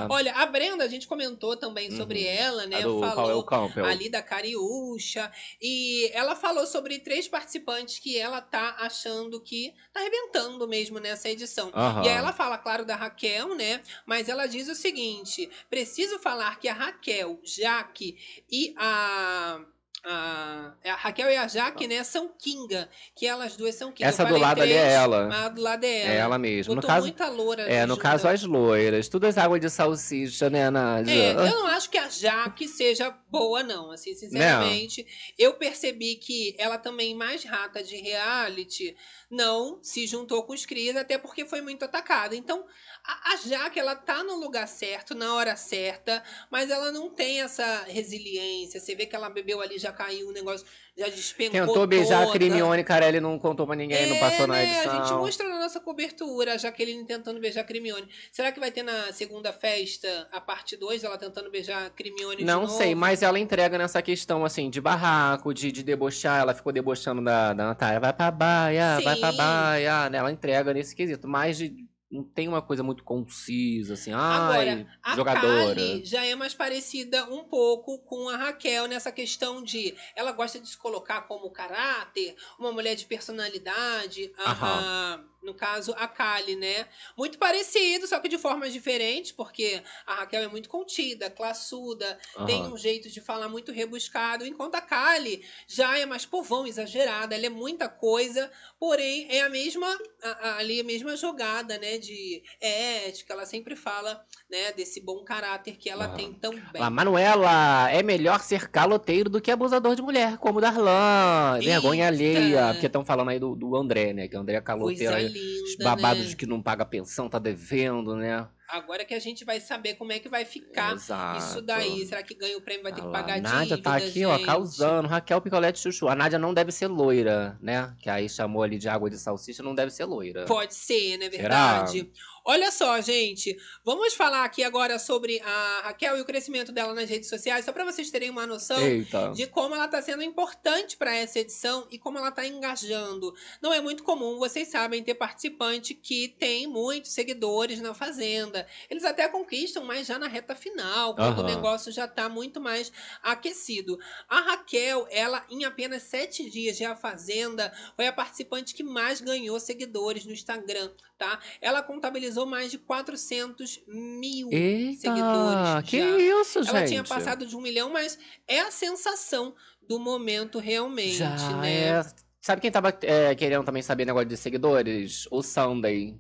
Pois é. Olha, a Brenda, a gente comentou também sobre Uhum. ela, né? A do Falou Paulo Campbell. ali da Cariúcha. E ela falou sobre três participantes que ela tá achando que tá arrebentando mesmo nessa edição. Aham. E aí ela fala, claro, da Raquel, né? Mas ela diz o seguinte: preciso falar que a Raquel, Jaque e a. A, a Raquel e a Jaque, né, são Kinga, que elas duas são Kinga. Essa do lado ali é ela. a do lado é ela. É ela mesmo. No Botou caso, muita loura é, no caso as loiras. Tudo as águas de salsicha, né, Nádia? É, eu não acho que a Jaque seja boa, não. Assim, sinceramente, eu percebi que ela também, mais rata de reality, não se juntou com os Cris, até porque foi muito atacada. Então, a, a Jaque, ela tá no lugar certo, na hora certa, mas ela não tem essa resiliência. Você vê que ela bebeu ali, já caiu, o negócio já despencou Tentou beijar a toda. Crimione, Carelli não contou pra ninguém, não passou na né? edição. A gente mostra na nossa cobertura a Jaqueline tentando beijar a Crimione. Será que vai ter na segunda festa a parte 2 ela tentando beijar a Crimione Não sei, mas ela entrega nessa questão, assim, de barraco, de, de debochar. Ela ficou debochando da, da Natália. Vai pra baia, vai pra Sim. baia. né? Ela entrega nesse quesito. Mas de- não tem uma coisa muito concisa, assim. Ai, Agora, a jogadora. Kali já é mais parecida um pouco com a Raquel nessa questão de ela gosta de se colocar como caráter, uma mulher de personalidade, Aham. No caso a Kali, né? Muito parecido, só que de formas diferentes, porque a Raquel é muito contida, classuda, tem Aham. um jeito de falar muito rebuscado, enquanto a Kali já é mais povão, exagerada, ela é muita coisa, porém é a mesma a- a- ali a mesma jogada, né, de ética, ela sempre fala, né, desse bom caráter que ela Aham. tem tão bem. A Manuela, é melhor ser caloteiro do que abusador de mulher, como o Darlan. Vergonha alheia. Porque estão falando aí do, do André, né? Que o André é caloteiro. Linda, os babados né? de que não paga pensão, tá devendo, né? Agora que a gente vai saber como é que vai ficar Exato. isso daí, será que ganha o prêmio vai ter que A pagar Nádia dívida, tá aqui, ó, gente? causando. Raquel Picolete Chuchu. A Nádia não deve ser loira, né? Que aí chamou ali de água de salsicha, não deve ser loira. Pode ser, né? Será? Verdade. Olha só, gente. Vamos falar aqui agora sobre a Raquel e o crescimento dela nas redes sociais, só para vocês terem uma noção Eita. de como ela tá sendo importante para essa edição e como ela tá engajando. Não é muito comum, vocês sabem, ter participante que tem muitos seguidores na Fazenda. Eles até conquistam, mas já na reta final, quando o Aham. negócio já tá muito mais aquecido. A Raquel, ela, em apenas sete dias de A Fazenda, foi a participante que mais ganhou seguidores no Instagram, tá? Ela contabilizou mais de 400 mil Eita, seguidores. que já. isso, Ela gente? tinha passado de um milhão, mas é a sensação do momento realmente, Já né? é. Sabe quem tava é, querendo também saber negócio de seguidores? O Sunday.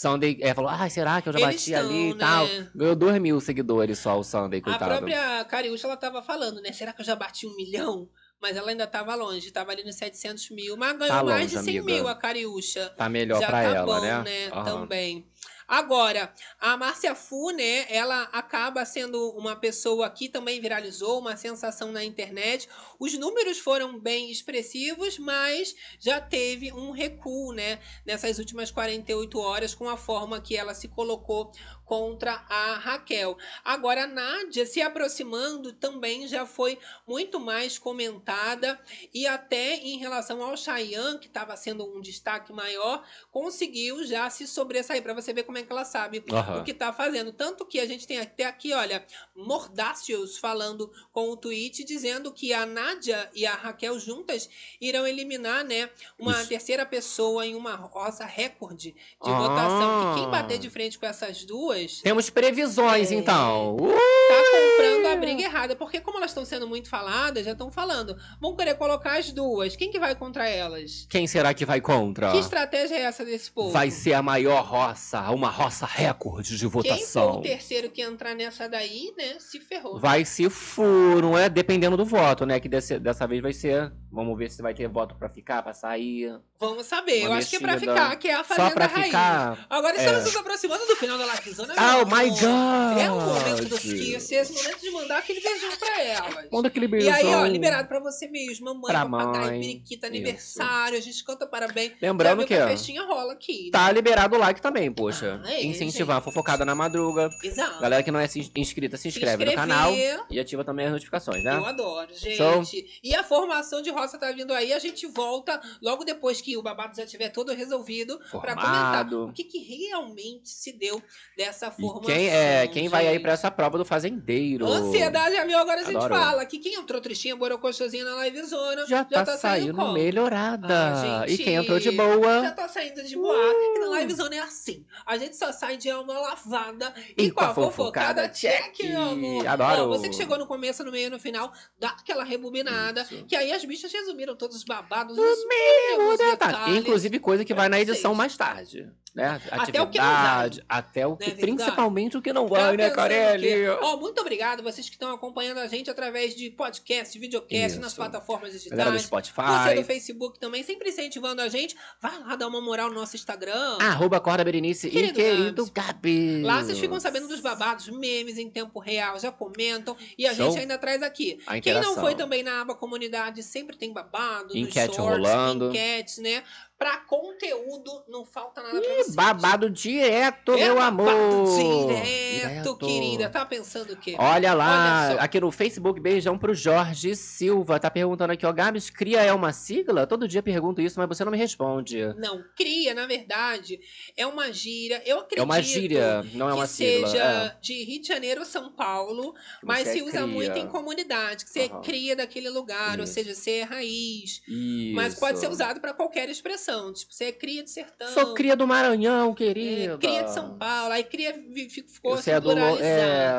Sunday é, falou, ah, será que eu já Eles bati ali e estão, tal? né? Ganhou 2 mil seguidores só o Sunday, A coitado. própria Cariúcha, ela tava falando, né? Será que eu já bati um milhão? Mas ela ainda tava longe, tava ali nos 700 mil. Mas ganhou Tá mais de longe, 100 amiga. mil a Cariúcha. Tá melhor Já pra tá ela, bom, né? né? Aham. Também. Agora, a Márcia Fu, né, ela acaba sendo uma pessoa que também viralizou, uma sensação na internet. Os números foram bem expressivos, mas já teve um recuo, né, nessas últimas 48 horas com a forma que ela se colocou contra a Raquel. Agora, a Nádia se aproximando também já foi muito mais comentada e até em relação ao Chayanne, que estava sendo um destaque maior, conseguiu já se sobressair para você ver como é que ela sabe Aham. o que tá fazendo. Tanto que a gente tem até aqui, olha, Mordácios falando com o tweet dizendo que a Nádia e a Raquel juntas irão eliminar, né, uma Isso. terceira pessoa em uma roça recorde de Ah. votação. Que quem bater de frente com essas duas Temos previsões, então. Uh! tá comprando a briga errada. Porque como elas estão sendo muito faladas, já estão falando. Vão querer colocar as duas. Quem que vai contra elas? Quem será que vai contra? Que estratégia é essa desse povo? Vai ser a maior roça, uma roça recorde de Quem for votação. o terceiro que entrar nessa daí, né, se ferrou. Vai se for, não é? Dependendo do voto, né? Que desse- dessa vez vai ser. Vamos ver se vai ter voto pra ficar, pra sair. Vamos saber. Eu Uma acho que é pra mexida. ficar, que é a Só Fazenda pra Raiz. ficar, Agora estamos é. nos aproximando do final da Livezona. Meu Oh my God! É o momento dos kisses, esse momento de mandar aquele beijão pra elas. Manda aquele E aí, ó, liberado pra você mesmo, mamãe, Pra mãe. periquita, Isso. aniversário, a gente canta parabéns. Lembrando viu que, a festinha rola aqui. Tá né? liberado o like também, poxa. Ah, é, Incentivar a fofocada na madruga. Exato. Galera que não é se- inscrita, se inscreve no inscrever. canal e ativa também as notificações, né? Eu adoro, gente. Show. E a formação de roça tá vindo aí. A gente volta logo depois que o babado já estiver todo resolvido pra comentar Formado. o que, que realmente se deu dessa E formação. quem, é, quem vai aí gente. pra essa prova do fazendeiro? Ansiedade é meu, agora a gente fala que quem entrou tristinha, borocochosinha na livezona, Já, tá, saindo saindo melhorada. Ah, e quem entrou de gente, boa. Já tá saindo de boa. E na livezona é assim. A gente só sai de alma lavada e, E com a fofocada check, check. amor. Adoro. Ó, você que chegou no começo, no meio e no final, dá aquela rebobinada. Que aí as bichas resumiram todos os babados, os Tá, detalhes. Inclusive coisa que vai na edição vocês. mais tarde. Né? Até o que não vai. Atividade, até o que, é verdade? principalmente o que não vai, né, Carelli? Ó, muito obrigado vocês que estão acompanhando a gente através de podcast, videocast, Isso. nas plataformas digitais. Galera do Spotify. Você do Facebook também, sempre incentivando a gente. Vai lá dar uma moral no nosso Instagram. Arroba Corda Berenice e Querido querido Gabi. Lá vocês ficam sabendo dos babados, memes em tempo real, já comentam. E a Show. gente ainda traz aqui. Quem não foi também na aba comunidade, sempre tem babado, Enquete shorts, rolando. enquetes, né? Pra conteúdo, não falta nada pra Ih, vocês. babado direto, É meu babado amor. Direto, querida. Tá pensando o quê? Olha lá, Olha aqui no Facebook, beijão pro Jorge Silva. Tá perguntando aqui, ó, Gabs, cria é uma sigla? Todo dia pergunto isso, mas você não me responde. Não, cria, na verdade, é uma gíria. Eu acredito É uma gíria, não é que uma sigla. seja é. de Rio de Janeiro ou São Paulo, mas você se usa cria. muito em comunidade, que você Aham. cria daquele lugar, ou Isso. seja, você é raiz. Isso. Mas pode ser usado para qualquer expressão. Tipo, você é cria de sertão. Sou cria do Maranhão, é, querida. cria de São Paulo. Aí cria ficou Você assim, é do lo... pluralizado,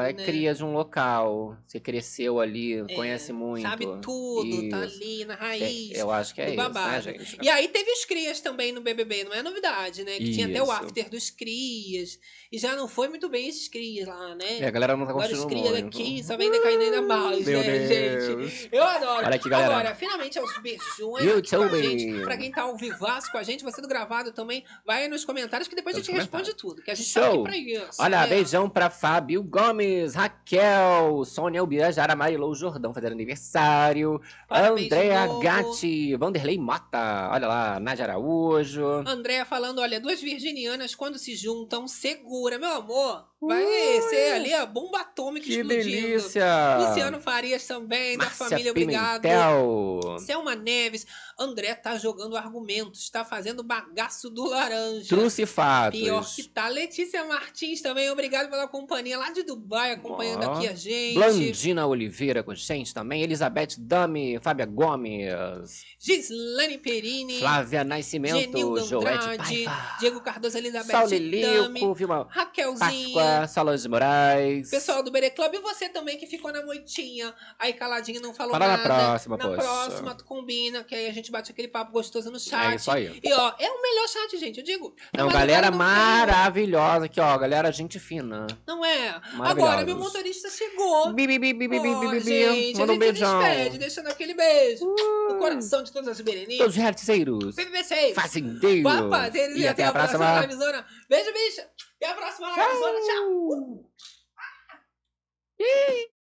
é, é né? cria de um local. Você cresceu ali, É, conhece muito. Sabe tudo, tá Isso. ali na É, raiz. eu acho que é do isso, né, gente? E aí teve os crias também no BBB, não é novidade, né? Que tinha até o Isso. after dos crias. E já não foi muito bem esses crias lá, né? É, a galera não tá Agora os crias muito. daqui só vem decaindo ainda mais, Meu né, Deus. gente? Eu adoro. Olha aqui, galera. Agora, finalmente, aos beijões YouTube. aqui com a gente. Pra quem tá ao com a gente, você do gravado também, vai aí nos comentários que depois a gente responde tudo. Que a gente Show. tá aqui pra isso. Olha, né? beijão pra Fábio Gomes, Raquel, Sônia Ubirajara, Marilou Jordão fazendo aniversário, Parabéns Andréa. Gatti, Vanderlei Mota, olha lá, Nádia Araújo. Andréa falando, olha, duas virginianas quando se juntam, segura, meu amor. Vai ser ali a bomba atômica Que explodindo. delícia! Luciano Farias também, da Márcia família Obrigado. Pimentel. Selma Neves. André tá jogando argumentos, tá fazendo bagaço do laranja. Truce e fatos. Pior que tá. Letícia Martins também, obrigado pela companhia lá de Dubai, acompanhando Ó. aqui a gente. Blandina Oliveira com gente também. Elizabeth Dami, Fábia Gomes, Gislane Perini. Flávia Nascimento, Joete Paiva, Diego Cardoso, Elizabeth Sauli Dami, Lico, Vilma Raquelzinha. Páscoa, Solange Moraes. Pessoal do Bere Club, e você também que ficou na moitinha, aí caladinho, não falou Fala na nada. próxima, Na poxa. próxima, tu combina, que aí a gente bate aquele papo gostoso no chat. É isso aí. E ó, é o melhor chat, gente, eu digo. Não, galera maravilhosa aqui, ó. Galera, gente fina. Não é? Agora, meu motorista chegou. Bi, bi, bi, bi, bi, bi, bi, bi. gente, Manda a um gente beijão. despede, deixando aquele beijo no coração de todas as berenices. Todos os reticeiros. PPC. Fazendeiros. Papazeiros. E até a próxima. livezona. Beijo, bicha. Até a próxima livezona. Tchau. Ih.